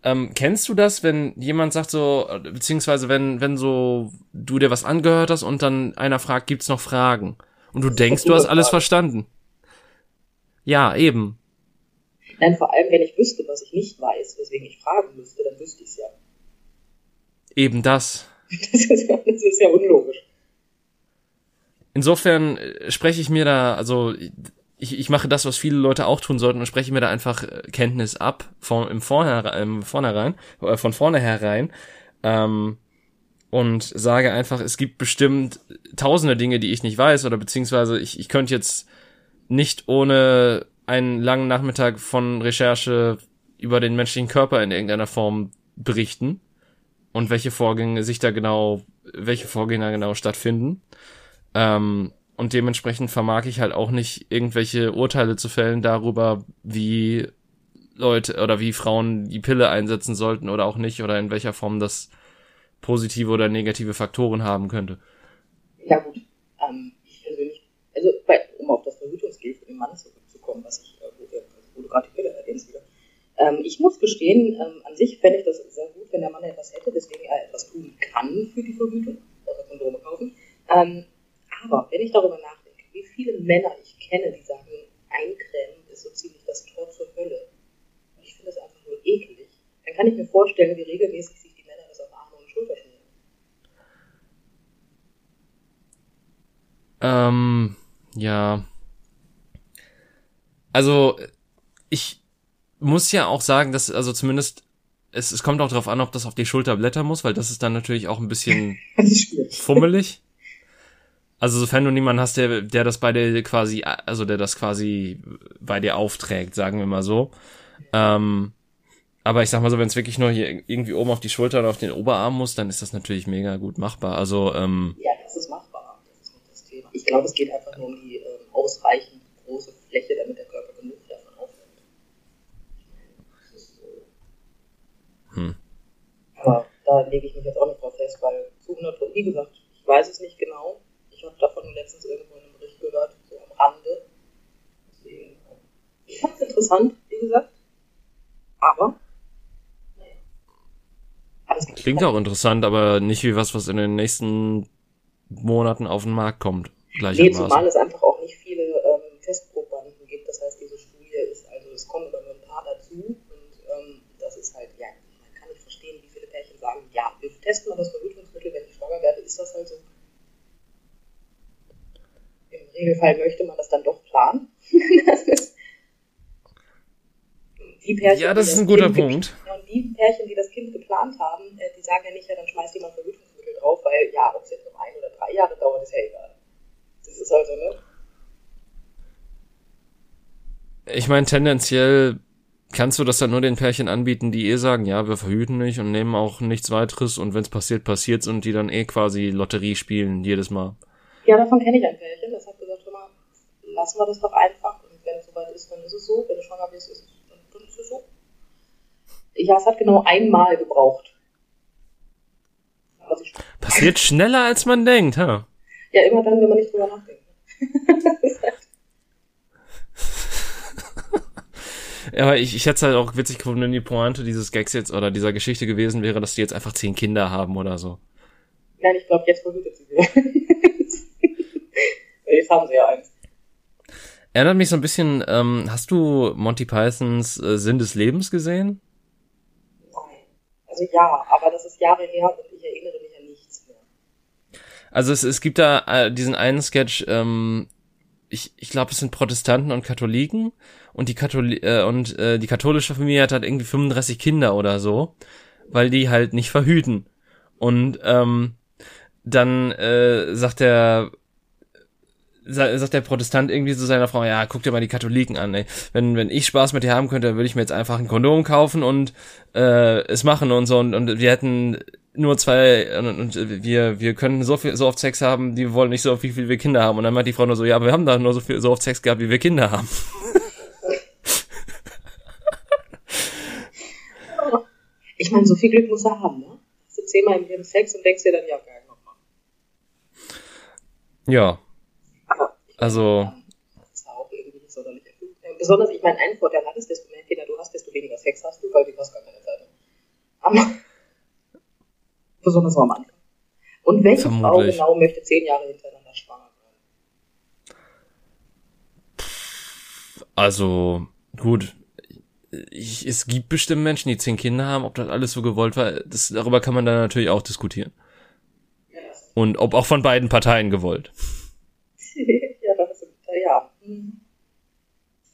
ähm, kennst du das, wenn jemand sagt so, beziehungsweise wenn, wenn so du dir was angehört hast und dann einer fragt, gibt's noch Fragen? Und du denkst, du hast alles verstanden. Ja, eben. Nein, vor allem, wenn ich wüsste, was ich nicht weiß, weswegen ich fragen müsste, dann wüsste ich es ja. Eben das. (laughs) Das ist, ja, das ist ja unlogisch. Insofern äh, spreche ich mir da, also ich, ich mache das, was viele Leute auch tun sollten und spreche mir da einfach äh, Kenntnis ab von im Vornherein, im Vornherein äh, von vornherein ähm, und sage einfach, es gibt bestimmt tausende Dinge, die ich nicht weiß oder beziehungsweise ich, ich könnte jetzt nicht ohne einen langen Nachmittag von Recherche über den menschlichen Körper in irgendeiner Form berichten und welche Vorgänge sich da genau, welche Vorgänge genau stattfinden. Ähm, und dementsprechend vermag ich halt auch nicht irgendwelche Urteile zu fällen darüber, wie Leute oder wie Frauen die Pille einsetzen sollten oder auch nicht oder in welcher Form das positive oder negative Faktoren haben könnte. Ja gut, ähm, also bei, um auf das Verhütungsgel für den Mann zurückzukommen, was ich, äh, wo, du gerade die Pille wieder. Ähm, ich muss gestehen, ähm, an sich fände ich das sehr gut, wenn der Mann etwas hätte, deswegen er etwas tun kann für die Verhütung, also Kondome kaufen. Ähm, aber wenn ich darüber nachdenke, wie viele Männer ich kenne, die sagen, eincremen ist so ziemlich das Tor zur Hölle. Und ich finde das einfach nur eklig. Dann kann ich mir vorstellen, wie regelmäßig sich die Männer das auf Arme und Schulter schmieren. Ähm, ja. Also, ich muss ja auch sagen, dass, also zumindest, es, es kommt auch darauf an, ob das auf die Schulter blättern muss, weil das ist dann natürlich auch ein bisschen (laughs) fummelig. Also sofern du niemanden hast, der, der das bei dir quasi, also der das quasi bei dir aufträgt, sagen wir mal so. Ähm, aber ich sag mal so, wenn es wirklich nur hier irgendwie oben auf die Schulter oder auf den Oberarm muss, dann ist das natürlich mega gut machbar. Also ähm, ja, das ist machbar. Das ist nicht das Thema. Ich glaube, es geht einfach nur um die ähm, ausreichend große Fläche, damit der Körper genug davon aufnimmt. Hm. Aber da lege ich mich jetzt auch nicht drauf fest, weil zu 100 wie gesagt, ich weiß es nicht genau ich habe davon letztens irgendwo in einem Bericht gehört, so am Rande. Deswegen, ich fand es interessant, wie gesagt. Aber, naja. Klingt auch interessant, aber nicht wie was, was in den nächsten Monaten auf den Markt kommt. Nee, zumal es einfach auch nicht viele ähm, Testprobanden gibt. Das heißt, diese Studie ist, also es kommen immer nur ein paar dazu und ähm, das ist halt, ja, man kann nicht verstehen, wie viele Pärchen sagen, ja, wir testen mal das Verhütungsmittel, wenn ich schwanger werde, ist das halt so. Regelfall möchte man das dann doch planen. (laughs) die Pärchen, ja, das ist ein guter Punkt. Und die Pärchen, die das Kind geplant haben, äh, die sagen ja nicht, ja, dann schmeißt jemand Verhütungsmittel drauf, weil ja, ob es jetzt noch ein oder drei Jahre dauert, ist ja egal. Das ist also, ne? Ich meine, tendenziell kannst du das dann nur den Pärchen anbieten, die eh sagen, ja, wir verhüten nicht und nehmen auch nichts weiteres und wenn es passiert, passiert's und die dann eh quasi Lotterie spielen jedes Mal. Ja, davon kenne ich ein Pärchen, das hat gesagt, hör mal, lassen wir das doch einfach und wenn es soweit ist, dann ist es so, wenn du schwanger bist, ist es, dann ist es so. Ja, es hat genau einmal gebraucht. Passiert schneller, als man denkt, ha? Ja, immer dann, wenn man nicht drüber nachdenkt. ja, (laughs) aber ich, ich hätte es halt auch witzig gefunden, wenn die Pointe dieses Gags jetzt oder dieser Geschichte gewesen wäre, dass die jetzt einfach zehn Kinder haben oder so. Nein, ich glaube, jetzt verhütet sie sie. Jetzt haben sie ja eins. Erinnert mich so ein bisschen, ähm, hast du Monty Pythons äh, Sinn des Lebens gesehen? Nein. Also ja, aber das ist Jahre her und ich erinnere mich. Also es, es gibt da äh, diesen einen Sketch, ähm, ich, ich glaube, es sind Protestanten und Katholiken und die Katholi äh, und äh, die katholische Familie hat halt irgendwie 35 Kinder oder so, weil die halt nicht verhüten. Und ähm, dann äh, sagt der sagt der Protestant irgendwie zu seiner Frau, ja, guck dir mal die Katholiken an, ey. Wenn, wenn ich Spaß mit dir haben könnte, würde ich mir jetzt einfach ein Kondom kaufen und äh, es machen und so und, und wir hätten nur zwei und, und wir wir können so viel so oft Sex haben, die wollen nicht so oft, wie viel wir Kinder haben und dann meint die Frau nur so, ja, aber wir haben da nur so viel so oft Sex gehabt, wie wir Kinder haben. (laughs) Ich meine, so viel Glück muss er haben, ne? Hast du zehnmal im Leben Sex und denkst dir dann, ja, geil, nochmal. Ja. also. Das war auch irgendwie nicht sonderlich erfüllt. Besonders, ich meine, einen Vorteil hattest, desto mehr Kinder du hast, desto weniger Sex hast du, weil du hast gar keine Zeit. Aber besonders so am Anfang. Und welche Vermutlich. Frau genau möchte zehn Jahre hintereinander schwanger werden? Also, gut, ich, es gibt bestimmt Menschen, die zehn Kinder haben, ob das alles so gewollt war, das, darüber kann man dann natürlich auch diskutieren. Und ob auch von beiden Parteien gewollt. (laughs) ja, das ist, ja.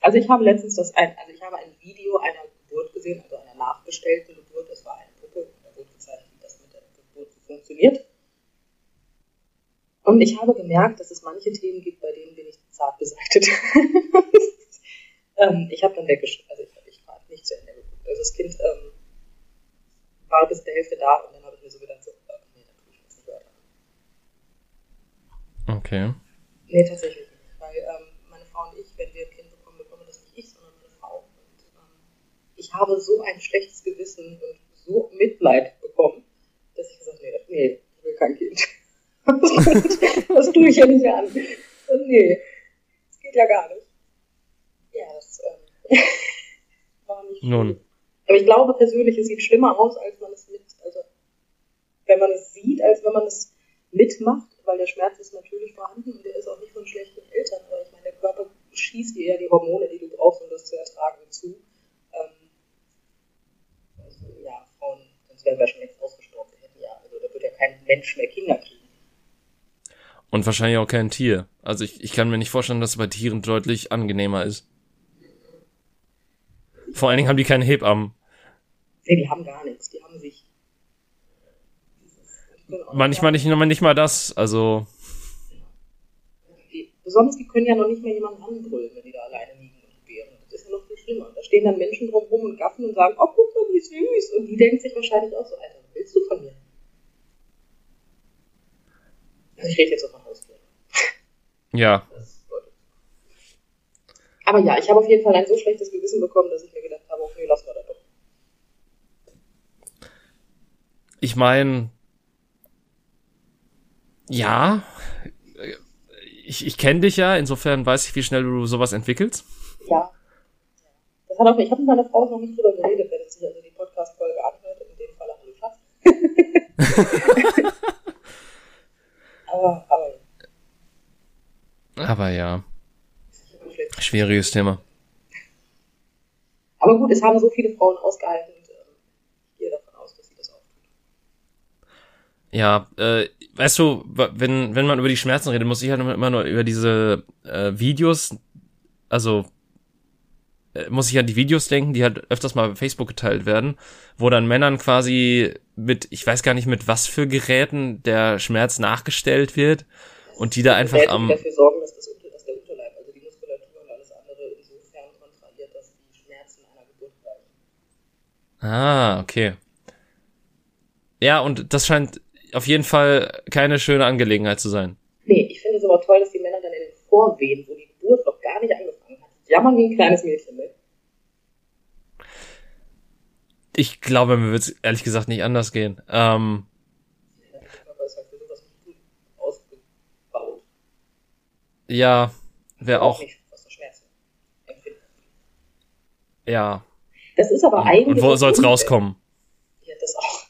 Also ich habe letztens das ein, also ich habe ein Video einer Geburt gesehen, also einer nachgestellten Geburt. Es war eine Puppe, da wurde gezeigt, wie das mit der Geburt funktioniert. Und ich habe gemerkt, dass es manche Themen gibt, bei denen bin ich zart beseitigt. (laughs) ähm, ich habe dann weggeschrieben, also ich nicht zu Ende geguckt. Also das Kind ähm, war bis der Hälfte da und dann habe ich mir so gedacht, so, äh, nee, da tue ich jetzt nicht weiter. Okay. Nee, tatsächlich nicht. Weil ähm, meine Frau und ich, wenn wir ein Kind bekommen, bekommen das nicht ich, sondern meine Frau. Und ähm, ich habe so ein schlechtes Gewissen und so Mitleid bekommen, dass ich gesagt habe, nee, ich will kein Kind. (laughs) das tue ich ja nicht an. Nee, das geht ja gar nicht. Ja, das ähm, (laughs) war nicht Nun. Aber ich glaube persönlich, es sieht schlimmer aus, als man es mit, also wenn man es sieht, als wenn man es mitmacht, weil der Schmerz ist natürlich vorhanden und der ist auch nicht von schlechten Eltern, aber ich meine, der Körper schießt dir ja die Hormone, die du brauchst, um das zu ertragen, zu. Ähm, also, ja, Frauen, sonst wären wir schon längst ausgestorben. Hätten ja, also da wird ja kein Mensch mehr Kinder kriegen. Und wahrscheinlich auch kein Tier. Also ich, ich kann mir nicht vorstellen, dass es bei Tieren deutlich angenehmer ist. Vor allen Dingen haben die keine Hebammen. Nee, die haben gar nichts. Die haben sich. Manchmal nicht, nicht mal das, also. Die, besonders, die können ja noch nicht mehr jemanden anbrüllen, wenn die da alleine liegen und gebären. Das ist ja noch viel schlimmer. Da stehen dann Menschen drumherum und gaffen und sagen, oh, guck mal, wie süß. Und die denken sich wahrscheinlich auch so, Alter, was willst du von mir? Also ich rede jetzt auch von Haustieren. Ja. Aber ja, ich habe auf jeden Fall ein so schlechtes Gewissen bekommen, dass ich mir gedacht habe, okay, lassen wir das doch. Ich meine, ja, ich, ich kenne dich ja, insofern weiß ich, wie schnell du sowas entwickelst. Ja. Das hat auch, ich habe mit meiner Frau noch nicht drüber geredet, wenn es sich also die Podcast-Folge anhört, in dem Fall hallo (laughs) (laughs) Schatz. Aber, aber. Aber ja. Schwieriges Thema. Aber gut, es haben so viele Frauen ausgehalten und äh, ich gehe davon aus, dass sie das auch tun. Ja, äh, weißt du, wenn, wenn man über die Schmerzen redet, muss ich halt immer nur über diese äh, Videos, also muss ich an die Videos denken, die halt öfters mal bei Facebook geteilt werden, wo dann Männern quasi mit, ich weiß gar nicht mit was für Geräten der Schmerz nachgestellt wird und die da einfach am... Dafür sorgen, dass das Ah, okay. Ja, und das scheint auf jeden Fall keine schöne Angelegenheit zu sein. Nee, ich finde es aber toll, dass die Männer dann in den Vorwehen, wo die Geburt noch gar nicht angefangen hat, jammern wie ein kleines Mädchen mit. Ich glaube, mir wird es ehrlich gesagt nicht anders gehen. Ähm, ja, wäre auch. Ja, das ist aber eigentlich. Und wo soll es rauskommen? Ja, das auch.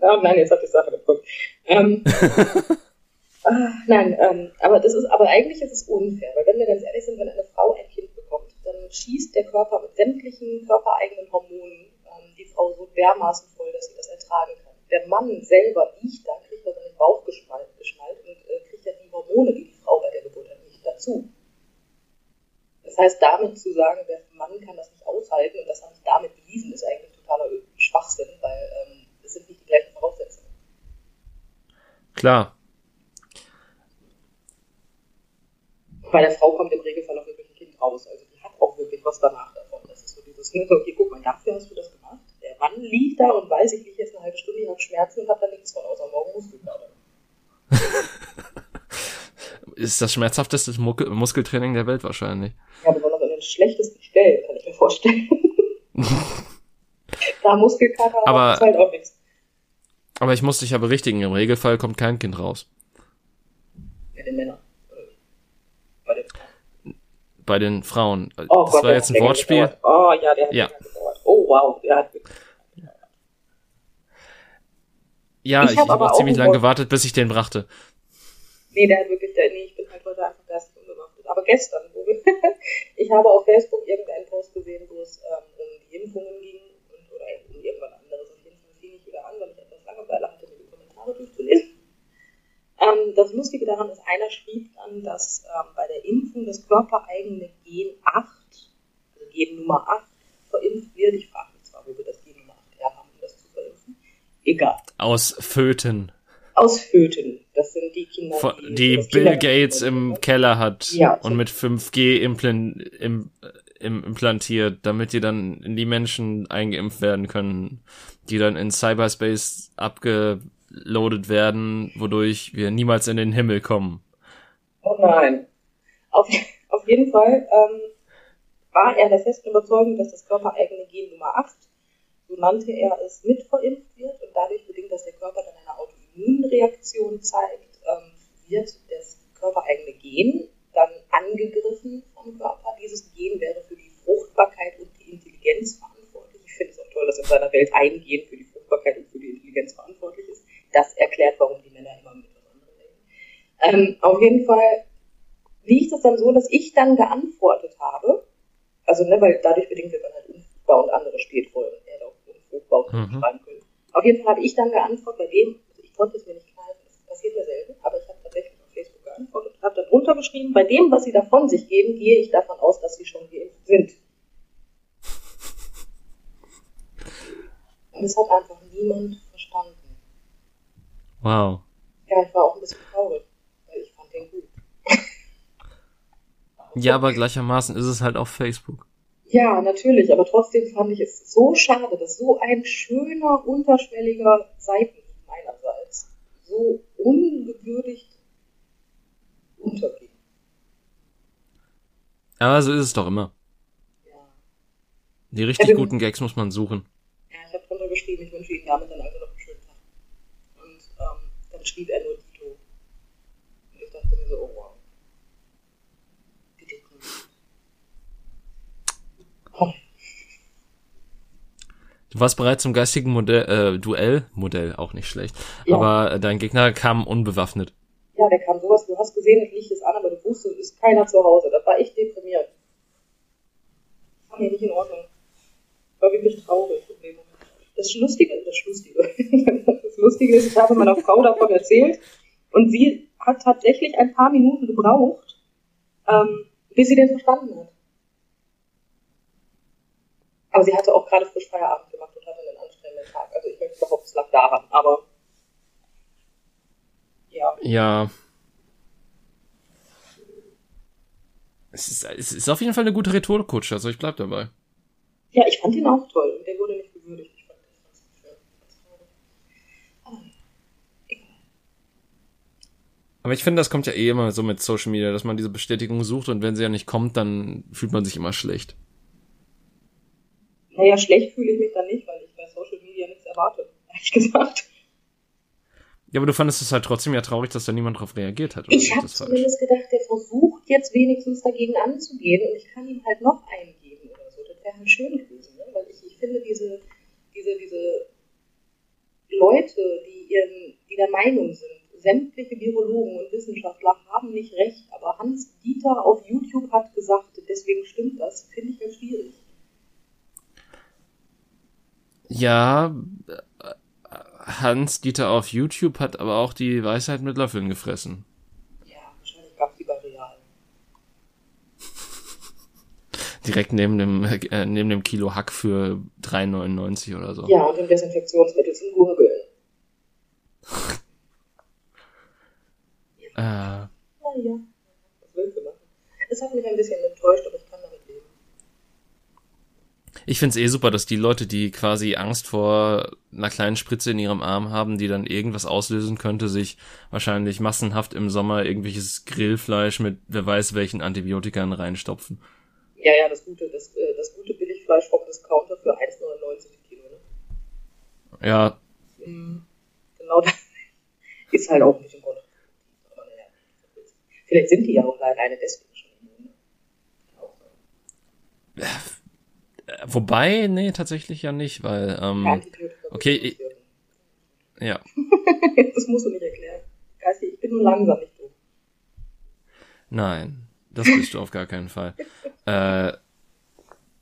Oh (laughs) nein, jetzt hat die Sache den Punkt. Ähm, (laughs) ah, nein, ähm, aber das ist, aber eigentlich ist es unfair, weil wenn wir ganz ehrlich sind, wenn eine Frau ein Kind bekommt, dann schießt der Körper mit sämtlichen körpereigenen Hormonen ähm, die Frau so dermaßen voll, dass sie das ertragen kann. Der Mann selber liegt da, kriegt er seinen Bauch geschnallt, geschnallt und äh, kriegt ja die Hormone, die die Frau bei der Geburt hat, nicht dazu. Das heißt, damit zu sagen, der Mann kann das nicht aushalten und das habe ich damit bewiesen, ist eigentlich totaler Schwachsinn, weil ähm, es sind nicht die gleichen Voraussetzungen. Klar. Bei der Frau kommt im Regelfall auch wirklich ein Kind raus. Also die hat auch wirklich was danach davon. Das ist so dieses, ne, okay, guck mal, dafür hast du das gemacht. Der Mann liegt da und weiß, ich liege jetzt eine halbe Stunde, ich habe Schmerzen und habe da nichts von, außer morgen Muskelkater. (laughs) ist das schmerzhafteste Mus Muskeltraining der Welt wahrscheinlich. Ja, besonders an den schlechtesten Stellen, kann ich mir vorstellen. (laughs) da Muskelkater aber, ist halt auch nichts. Aber ich muss dich ja berichtigen, im Regelfall kommt kein Kind raus. Bei den Männern. Bei den Frauen. Oh das Gott, war jetzt ein Wortspiel. Oh ja, der hat ja. Oh wow, der hat Ja, ich, ich habe auch ziemlich lange gewartet, bis ich den brachte. Nee, der hat wirklich, der, nee, ich bin halt heute einfach geistig unbewaffnet. Aber gestern, (laughs) ich habe auf Facebook irgendeinen Post gesehen, wo es ähm, um die Impfungen ging und, oder um irgendwas anderes. Auf jeden Fall fing ich wieder an, weil ich etwas Langeweile hatte, mir die Kommentare durchzulesen. Ähm, das Lustige daran ist, einer schrieb dann, dass ähm, Impfung das körpereigene Gen 8, also Gen Nummer 8, verimpft wird. Ich frage mich zwar, wo wir das Gen Nummer 8 her haben, um das zu verimpfen. Egal. Aus Föten. Aus Föten. Das sind die Kinder, die, die Bill Kinder Gates im Keller hat ja, und mit 5G implan im, im, implantiert, damit die dann in die Menschen eingeimpft werden können, die dann in Cyberspace abgeloadet werden, wodurch wir niemals in den Himmel kommen. Oh nein. Auf, auf jeden Fall ähm, war er der festen Überzeugung, dass das körpereigene Gen Nummer 8, so nannte er es, mit verimpft wird und dadurch bedingt, dass der Körper dann eine Autoimmunreaktion zeigt, ähm, wird das körpereigene Gen dann angegriffen vom Körper. Dieses Gen wäre für die Fruchtbarkeit und die Intelligenz verantwortlich. Ich finde es auch toll, dass in seiner Welt ein Gen für die Fruchtbarkeit und für die Intelligenz verantwortlich ist. Das erklärt, warum die Männer immer mit was anderem reden. Ähm, auf jeden Fall liegt es dann so, dass ich dann geantwortet habe, also ne, weil dadurch bedingt wird man halt unfruchtbar und andere Spätfolgen. Er hätte auch unfruchtbar und mhm. schreiben können. Auf jeden Fall habe ich dann geantwortet, bei dem, also ich konnte es mir nicht kneifen, das passiert mir selten, aber ich habe tatsächlich auf Facebook geantwortet und habe dann drunter geschrieben, bei dem, was sie da von sich geben, gehe ich davon aus, dass sie schon geimpft sind. Und es hat einfach niemand verstanden. Wow. Ja, ich war auch ein bisschen traurig, weil ich fand den gut. Ja, aber gleichermaßen ist es halt auf Facebook. Ja, natürlich, aber trotzdem fand ich es so schade, dass so ein schöner, unterschwelliger Seitenhieb meinerseits so ungewürdigt unterging. Aber so ist es doch immer. Ja. Die richtig ja, guten Gags muss man suchen. Ja, ich habe drunter geschrieben, ich wünsche Ihnen damit dann also noch einen schönen Tag. Und ähm, dann schrieb er nur Dito. Und ich dachte mir so, oh wow. Du warst bereit zum geistigen Modell, äh, Duell, Modell, auch nicht schlecht. Ja. Aber dein Gegner kam unbewaffnet. Ja, der kam sowas, du hast gesehen, es liegt es an, aber du wusstest, es ist keiner zu Hause. Das war echt deprimierend. Das war mir nicht in Ordnung. War wirklich traurig Das Lustige, das Lustige, (laughs) das Lustige ist, ich habe meiner Frau davon erzählt und sie hat tatsächlich ein paar Minuten gebraucht, ähm, bis sie den verstanden hat. Aber sie hatte auch gerade frisch Feierabend gemacht und hatte einen anstrengenden Tag. Also ich möchte behaupten, es lag daran. Aber ja. Ja. Es ist, es ist auf jeden Fall eine gute Rhetorikkutsche, also ich bleib dabei. Ja, ich fand ihn auch toll und der wurde nicht gewürdigt. Ich fand das ganz schön. Aber egal. Aber ich finde, das kommt ja eh immer so mit Social Media, dass man diese Bestätigung sucht und wenn sie ja nicht kommt, dann fühlt man sich immer schlecht. Naja, schlecht fühle ich mich dann nicht, weil ich bei Social Media nichts erwarte, ehrlich gesagt. Ja, aber du fandest es halt trotzdem ja traurig, dass da niemand drauf reagiert hat. ich habe zumindest gedacht, der versucht jetzt wenigstens dagegen anzugehen und ich kann ihm halt noch einen geben oder so. Das wäre halt schön gewesen, ne? weil ich, ich finde diese, diese, diese Leute, die, ihren, die der Meinung sind, sämtliche Virologen und Wissenschaftler haben nicht recht, aber Hans Dieter auf YouTube hat gesagt, deswegen stimmt das, finde ich halt schwierig. Ja, Hans Dieter auf YouTube hat aber auch die Weisheit mit Löffeln gefressen. Ja, wahrscheinlich gab die bei Real. (laughs) Direkt neben dem, äh, neben dem Kilo Hack für 3,99 oder so. Ja, und dem Desinfektionsmittel zum Gurgeln. (laughs) äh. Ja, ja. Was willst du machen? Es hat mich ein bisschen enttäuscht, aber ich. Ich find's eh super, dass die Leute, die quasi Angst vor einer kleinen Spritze in ihrem Arm haben, die dann irgendwas auslösen könnte, sich wahrscheinlich massenhaft im Sommer irgendwelches Grillfleisch mit wer weiß welchen Antibiotika reinstopfen. Ja, ja, das gute, das, äh, das gute Billigfleisch vom Discounter für 1,99 Kilo, ne? Ja. Mhm. Genau das (laughs) ist halt auch kontraproduktiv. Aber naja, vielleicht sind die ja auch alleine deswegen schon immun. Äh, Wobei, nee, tatsächlich ja nicht, weil, ähm, okay, ich- ja. (laughs) das musst du nicht erklären. Geistig, ich bin nur langsam nicht dumm. Nein, das bist du auf gar keinen Fall. (laughs) Äh,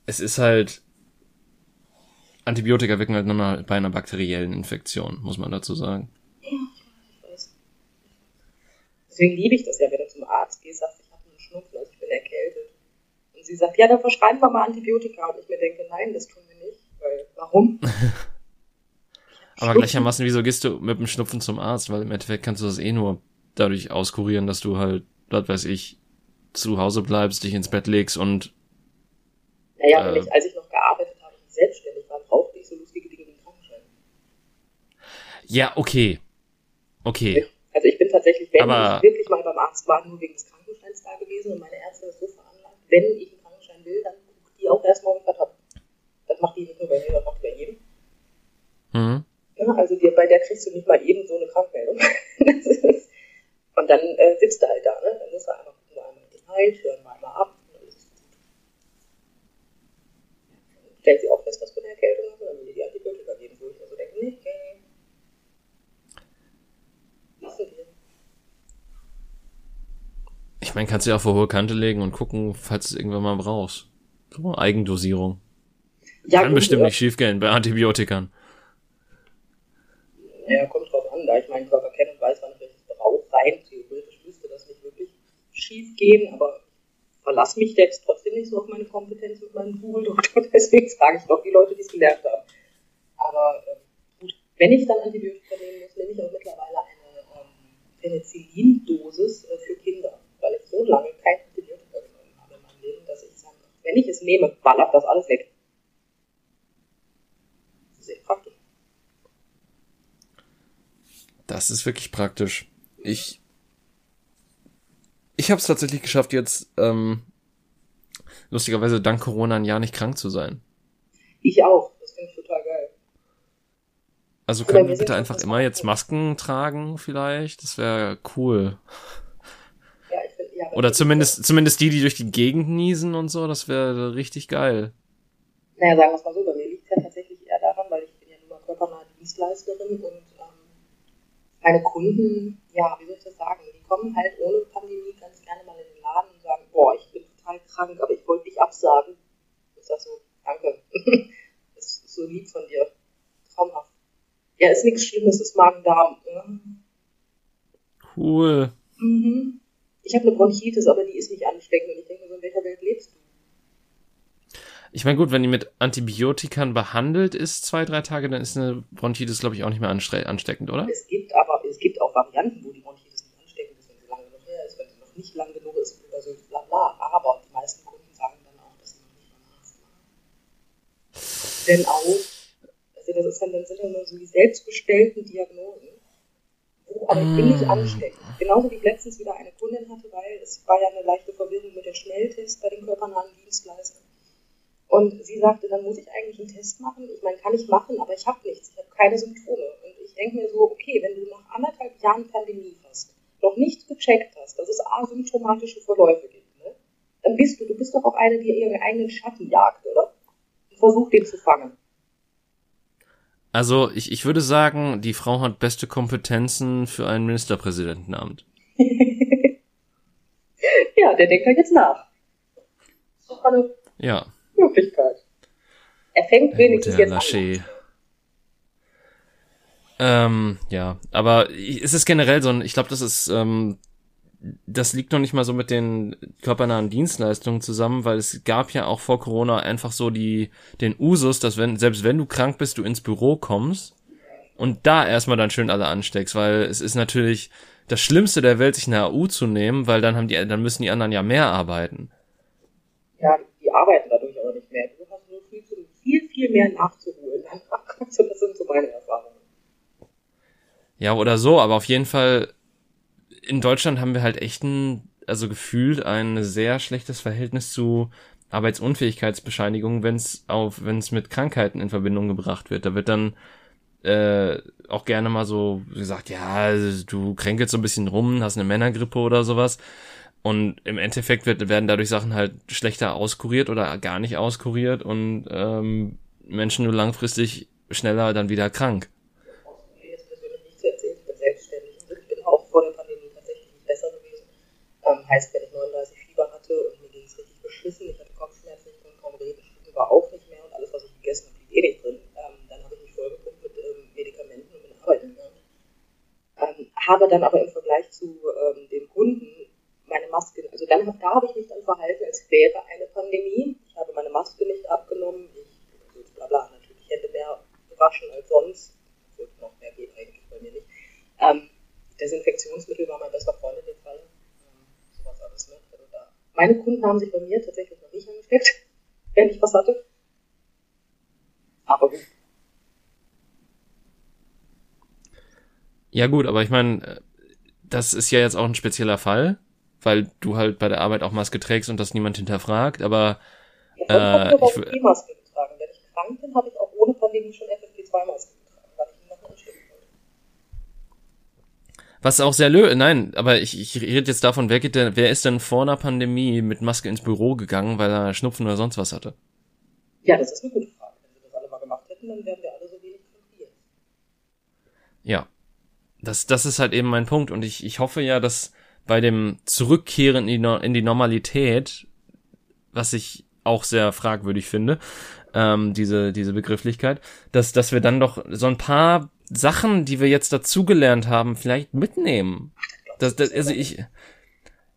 es ist halt, Antibiotika wirken halt nur bei einer bakteriellen Infektion, muss man dazu sagen. Ich weiß. Deswegen liebe ich das ja, wenn du zum Arzt gehst, sagst, ich habe einen Schnupfen, also ich bin erkältet. Sie sagt, ja, dann verschreiben wir mal Antibiotika. Und ich mir denke, nein, das tun wir nicht. Weil, warum? (laughs) Aber gleichermaßen, wieso gehst du mit dem Schnupfen zum Arzt? Weil im Endeffekt kannst du das eh nur dadurch auskurieren, dass du halt, was weiß ich, zu Hause bleibst, dich ins Bett legst und Naja, Äh. ich, als ich noch gearbeitet habe, und selbstständig war, brauchte ich so lustige Dinge wie einen Krankenschein. ja, okay. Okay. Also ich bin tatsächlich, wenn Aber- ich wirklich mal beim Arzt war, nur wegen des Krankenscheins da gewesen und meine Ärztin ist so veranlagt, wenn ich will, dann guckt die auch erstmal, ob ich was habe. Das macht die nicht nur bei mir, das macht die bei jedem. Mhm. Ja, also dir, bei der kriegst du nicht mal eben so eine Krankmeldung. (laughs) Ist- und dann äh, sitzt du halt da, ne? Dann du einmal gucken, wir einmal hinein, hören wir einmal ab. Und dann ist stellt sie auch fest, dass du eine Erkältung hast und dann will die die Antibiotika geben, wo ich mir so denke, nee, nee. Lassen wir. Ich meine, kannst du ja auf eine hohe Kante legen und gucken, falls du es irgendwann mal brauchst. So, Eigendosierung. Ja, Kann gut, bestimmt äh, nicht schiefgehen bei Antibiotikern. Ja, kommt drauf an, da ich meinen Körper kenne und weiß, wann ich welches brauche. Rein theoretisch müsste das nicht wirklich schief gehen, aber ich verlasse mich jetzt trotzdem nicht so auf meine Kompetenz mit meinem Google-Doktor. (laughs) Deswegen frage ich doch die Leute, die es gelernt haben. Aber ähm, gut, wenn ich dann Antibiotika nehmen muss, nehme ich auch mittlerweile eine ähm, Penicillin-Dosis äh, für Kinder, so lange kein Antibiotika genommen habe in meinem Leben, dass ich sage, wenn ich es nehme, ballert das alles weg. Das ist sehr praktisch. Das ist wirklich praktisch. Ich ich habe es tatsächlich geschafft, jetzt ähm, lustigerweise dank Corona ein Jahr nicht krank zu sein. Ich auch. Das finde ich total geil. Also können wir bitte einfach immer jetzt Masken tragen, vielleicht? Das wäre cool. Ja, ich find, ja, Oder zumindest zumindest die, die durch die Gegend niesen und so. Das wäre richtig geil. Naja, sagen wir es mal so, bei mir liegt es ja tatsächlich eher daran, weil ich bin ja mal körpernahe Dienstleisterin und ähm, meine Kunden, ja, wie soll ich das sagen, die kommen halt ohne Pandemie ganz gerne mal in den Laden und sagen, boah, ich bin total krank, aber ich wollte dich absagen. Ich sag so, danke. (laughs) das ist so lieb von dir. Traumhaft. Ja, ist nichts Schlimmes, ist Magen-Darm. Ja. Cool. Mhm. Ich habe eine Bronchitis, aber die ist nicht ansteckend und ich denke so, in welcher Welt lebst du? Ich meine, gut, wenn die mit Antibiotikern behandelt ist, zwei, drei Tage, dann ist eine Bronchitis, glaube ich, auch nicht mehr ansteckend, oder? Es gibt aber, es gibt auch Varianten, wo die Bronchitis nicht ansteckend ist, wenn sie lang genug her ist, wenn sie noch nicht lang genug ist oder so, bla bla. Aber die meisten Kunden sagen dann auch, dass sie noch nicht beim (sighs) Arzt. Denn auch, also das ist dann, dann sind dann nur so die selbstgestellten Diagnosen. Aber ich bin nicht Mm. ansteckend. Genauso wie ich letztens wieder eine Kundin hatte, weil es war ja eine leichte Verwirrung mit den Schnelltests bei den körpernahen Dienstleistern. Und sie sagte, dann muss ich eigentlich einen Test machen. Ich meine, kann ich machen, aber ich habe nichts. Ich habe keine Symptome. Und ich denke mir so, okay, wenn du nach anderthalb Jahren Pandemie hast, noch nicht gecheckt hast, dass es asymptomatische Verläufe gibt, ne, dann bist du, du bist doch auch eine, die ihren eigenen Schatten jagt, oder? Und versucht, den zu fangen. Also, ich, ich würde sagen, die Frau hat beste Kompetenzen für ein Ministerpräsidentenamt. (laughs) ja, der denkt halt jetzt nach. Das ist eine Ja. Möglichkeit. Er fängt Der wenigstens jetzt an. Lachey. Ähm, ja, aber es ist generell so ein, ich glaube, das ist, ähm, das liegt noch nicht mal so mit den körpernahen Dienstleistungen zusammen, weil es gab ja auch vor Corona einfach so die, den Usus, dass wenn, selbst wenn du krank bist, du ins Büro kommst und da erstmal dann schön alle ansteckst, weil es ist natürlich das Schlimmste der Welt, sich eine AU zu nehmen, weil dann haben die, dann müssen die anderen ja mehr arbeiten. Ja, die arbeiten dadurch aber nicht mehr. Du hast nur viel, viel, viel mehr nachzuholen. (laughs) Das sind so meine Erfahrungen. Ja, oder so, aber auf jeden Fall, in Deutschland haben wir halt echt ein, also gefühlt ein sehr schlechtes Verhältnis zu Arbeitsunfähigkeitsbescheinigung, wenn es auf, wenn es mit Krankheiten in Verbindung gebracht wird. Da wird dann äh, auch gerne mal so gesagt, ja, du kränkelst so ein bisschen rum, hast eine Männergrippe oder sowas. Und im Endeffekt wird, werden dadurch Sachen halt schlechter auskuriert oder gar nicht auskuriert und ähm, Menschen nur langfristig schneller dann wieder krank. Ich bin auch vor der Pandemie tatsächlich nicht besser gewesen. Ähm, heißt, wenn ich 39 Fieber hatte und mir ging es richtig beschissen, ich hatte Kopfschmerzen, ich konnte kaum reden, Stimme war auch nicht mehr und alles, was ich gegessen habe, blieb eh nicht drin. Ähm, dann habe ich mich vollgepumpt mit ähm, Medikamenten und bin arbeiten gegangen. Ähm, habe dann aber im Vergleich zu ähm, dem Kunden meine Maske, also dann, da habe ich mich dann verhalten, als wäre eine Pandemie. Ich habe meine Maske nicht abgenommen, ich, also bla bla, natürlich Hände mehr gewaschen als sonst. Obwohl noch mehr geht eigentlich bei mir nicht. Ähm, Desinfektionsmittel war mein bester Freund in dem Fall. Ähm, sowas alles, ne? Also da. Meine Kunden haben sich bei mir tatsächlich noch nicht angesteckt, (laughs) wenn ich was hatte. Aber gut. Ja gut, aber ich meine, das ist ja jetzt auch ein spezieller Fall weil du halt bei der Arbeit auch Maske trägst und das niemand hinterfragt, aber äh, ich, ich Maske getragen. Wenn ich krank bin, habe ich auch ohne Pandemie schon FFP2-Maske getragen, weil ich niemanden anstecken wollte. Was auch sehr lö, nein, aber ich, ich rede jetzt davon, wer geht denn, wer ist denn vor einer Pandemie mit Maske ins Büro gegangen, weil er Schnupfen oder sonst was hatte? Ja, das ist eine gute Frage. Wenn sie das alle mal gemacht hätten, dann wären wir alle so wenig. Ja. Das, das ist halt eben mein Punkt und ich, ich hoffe ja, dass bei dem Zurückkehren in die, no in die Normalität, was ich auch sehr fragwürdig finde, ähm, diese, diese Begrifflichkeit, dass, dass wir dann doch so ein paar Sachen, die wir jetzt dazugelernt haben, vielleicht mitnehmen. Das, das, also ich,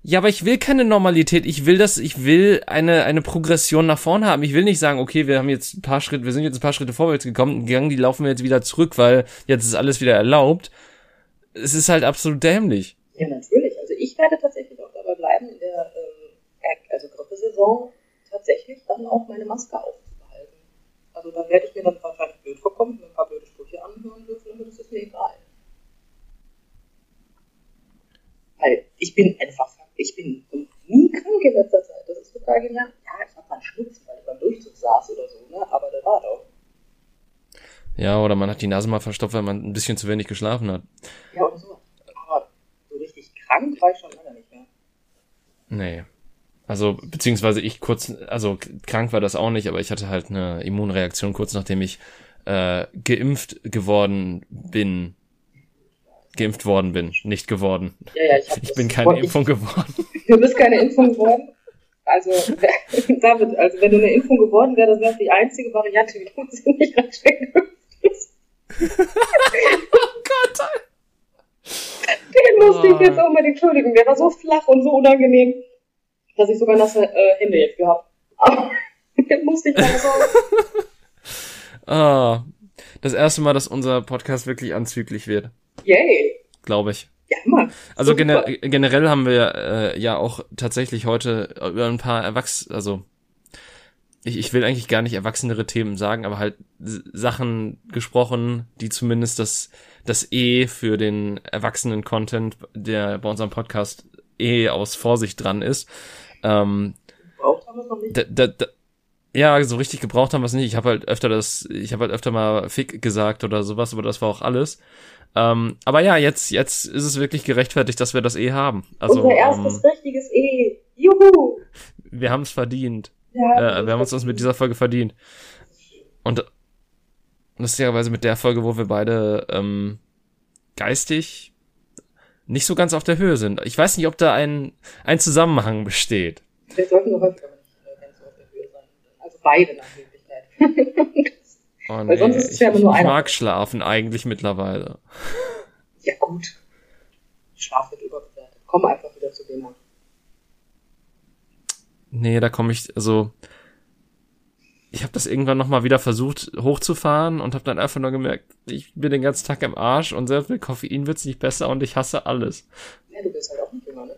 ja, aber ich will keine Normalität. Ich will das, ich will eine, eine Progression nach vorne haben. Ich will nicht sagen, okay, wir haben jetzt ein paar Schritte, wir sind jetzt ein paar Schritte vorwärts gekommen, gegangen, die laufen wir jetzt wieder zurück, weil jetzt ist alles wieder erlaubt. Es ist halt absolut dämlich. Ja, natürlich ich werde tatsächlich auch dabei bleiben, in der ähm, also Grippesaison tatsächlich dann auch meine Maske aufzubehalten. Also da werde ich mir dann wahrscheinlich blöd vorkommen, ein paar blöde anhören dürfen, aber das ist mir egal. Weil ich bin einfach, ich bin nie krank in letzter Zeit. Das ist total genial. Ja, ich habe mal einen Schnupfen, weil ich beim Durchzug saß oder so, ne? aber der war doch. Ja, oder man hat die Nase mal verstopft, weil man ein bisschen zu wenig geschlafen hat. Ja, und so krank war ich schon lange nicht mehr. Nee. Also, beziehungsweise ich kurz, also krank war das auch nicht, aber ich hatte halt eine Immunreaktion kurz nachdem ich äh, geimpft geworden bin. Geimpft worden bin, nicht geworden. Ja, ja, ich, ich bin keine Impfung geworden. (laughs) Du bist keine Impfung geworden? Also, (laughs) David, also wenn du eine Impfung geworden wärst, das wäre die einzige Variante, wie du sie nicht reinstecken dürftest. (laughs) oh Gott, den musste ich jetzt unbedingt entschuldigen. Der war so flach und so unangenehm, dass ich sogar nasse äh, Hände jetzt gehabt habe. den musste ich dann so. Ah, das erste Mal, dass unser Podcast wirklich anzüglich wird. Yay. Glaube ich. Ja, immer. Also gener generell haben wir äh, ja auch tatsächlich heute über ein paar Erwachs also ich, ich will eigentlich gar nicht erwachsenere Themen sagen, aber halt Sachen gesprochen, die zumindest das, das E für den erwachsenen Content, der bei unserem Podcast eh aus Vorsicht dran ist. Ähm, gebraucht haben wir es noch nicht. Da, da, da, ja, so richtig gebraucht haben wir es nicht. Ich habe halt öfter das, ich habe halt öfter mal Fick gesagt oder sowas, aber das war auch alles. Ähm, aber ja, jetzt, jetzt ist es wirklich gerechtfertigt, dass wir das E haben. Also, Unser erstes ähm, richtiges E. Juhu! Wir haben es verdient. Ja, äh, wir haben uns mit dieser Folge verdient. Und lustigerweise mit der Folge, wo wir beide ähm, geistig nicht so ganz auf der Höhe sind. Ich weiß nicht, ob da ein, ein Zusammenhang besteht. Wir sollten nur häufiger nicht ganz so auf der Höhe sein. Also beide nach Möglichkeit. oh. Weil sonst ist es ja immer nur einer. Ich mag schlafen eigentlich mittlerweile. Ja gut. Schlaf wird überbewertet. Komm einfach wieder zu dem Mund. Nee, da komme ich, also ich habe das irgendwann noch mal wieder versucht hochzufahren und habe dann einfach nur gemerkt, ich bin den ganzen Tag im Arsch und selbst mit Koffein wird's nicht besser und ich hasse alles. Ja, du bist halt auch nicht jünger, ne?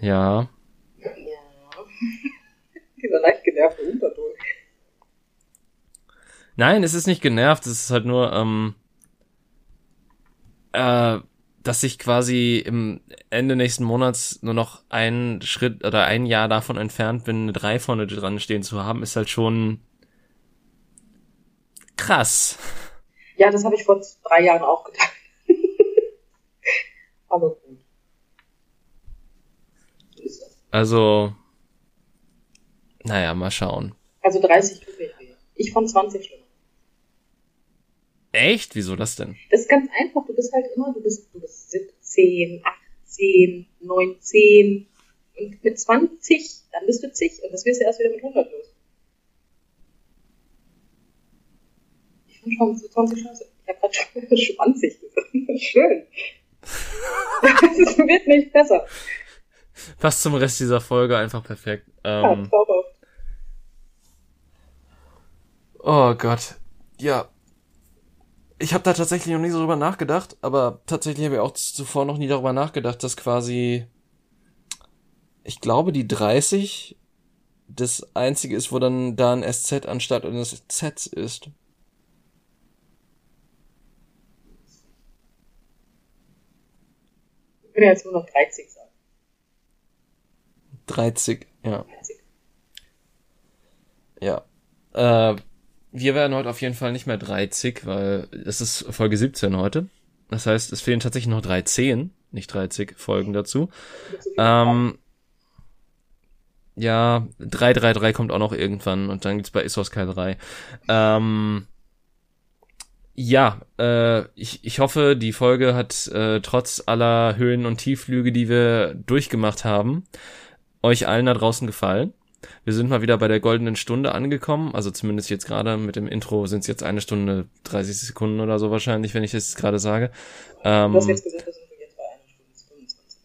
Ja. Dieser leicht genervte Unterton. Nein, es ist nicht genervt, es ist halt nur, ähm, äh, dass ich quasi im Ende nächsten Monats nur noch einen Schritt oder ein Jahr davon entfernt bin, eine 3 vorne dran stehen zu haben, ist halt schon krass. Ja, das habe ich vor drei Jahren auch gedacht. (laughs) Aber gut. So ist das. Also, naja, mal schauen. Also 30 tut mir weh. Ich fand 20 schlimmer. Echt? Wieso das denn? Das ist ganz einfach. Du bist halt immer, du bist, du bist 17, 18, 19 und mit 20, dann bist du zig und das wirst du erst wieder mit 100 los. Ich fand schon so 20 scheiße. Ich habe gerade schon (laughs) 20 gesagt. (laughs) Schön. Es wird nicht besser. Passt zum Rest dieser Folge einfach perfekt. Ähm. Oh Gott. Ja. Ich habe da tatsächlich noch nie so drüber nachgedacht, aber tatsächlich habe ich auch zuvor noch nie darüber nachgedacht, dass quasi, ich glaube, die 30 das einzige ist, wo dann da ein SZ anstatt eines Z ist. Ich will jetzt nur noch 30 sagen. 30, ja. 30. Ja. Äh, wir werden heute auf jeden Fall nicht mehr 30, weil es ist Folge 17 heute. Das heißt, es fehlen tatsächlich noch 13, nicht 30 Folgen dazu. Ähm, ja, 333 kommt auch noch irgendwann und dann gibt's bei Issos Kai 3. Ähm, ja, äh, ich, ich hoffe, die Folge hat äh, trotz aller Höhen und Tiefflüge, die wir durchgemacht haben, euch allen da draußen gefallen. Wir sind mal wieder bei der goldenen Stunde angekommen, also zumindest jetzt gerade mit dem Intro sind es jetzt eine Stunde 30 Sekunden oder so wahrscheinlich, wenn ich das gerade sage. Ähm, Du hast jetzt gesagt, sind wir jetzt bei einer Stunde 25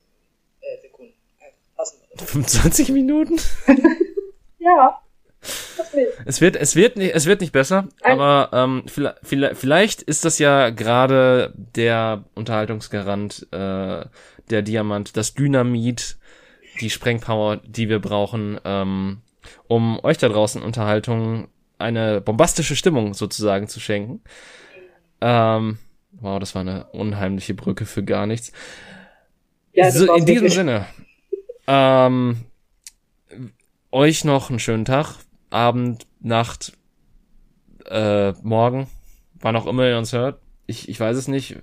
äh, Sekunden. Also, wir (laughs) das. 25 Minuten? Ja. Es wird, es wird nicht, es wird nicht besser, Ein- aber ähm, vielleicht, vielleicht ist das ja gerade der Unterhaltungsgarant, äh, der Diamant, das Dynamit, die Sprengpower, die wir brauchen, ähm, um euch da draußen Unterhaltung, eine bombastische Stimmung sozusagen zu schenken. Ähm, wow, das war eine unheimliche Brücke für gar nichts. Ja, so, in diesem. Sinne, ähm, euch noch einen schönen Tag, Abend, Nacht, äh, Morgen, wann auch immer ihr uns hört. Ich, ich weiß es nicht.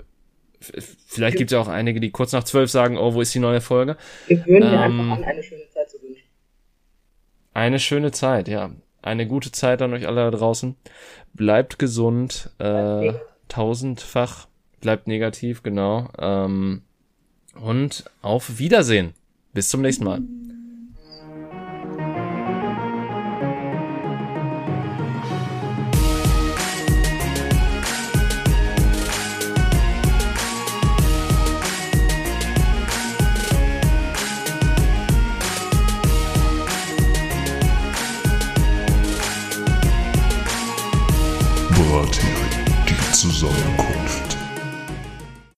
Vielleicht gibt es ja auch einige, die kurz nach zwölf sagen, oh, wo ist die neue Folge? Wir würden dir Ähm, einfach an, eine schöne Zeit zu wünschen. Eine schöne Zeit, ja. Eine gute Zeit an euch alle da draußen. Bleibt gesund, äh, tausendfach. Bleibt negativ, genau. Ähm, und auf Wiedersehen. Bis zum nächsten Mal. Brathering, die Zusammenkunft.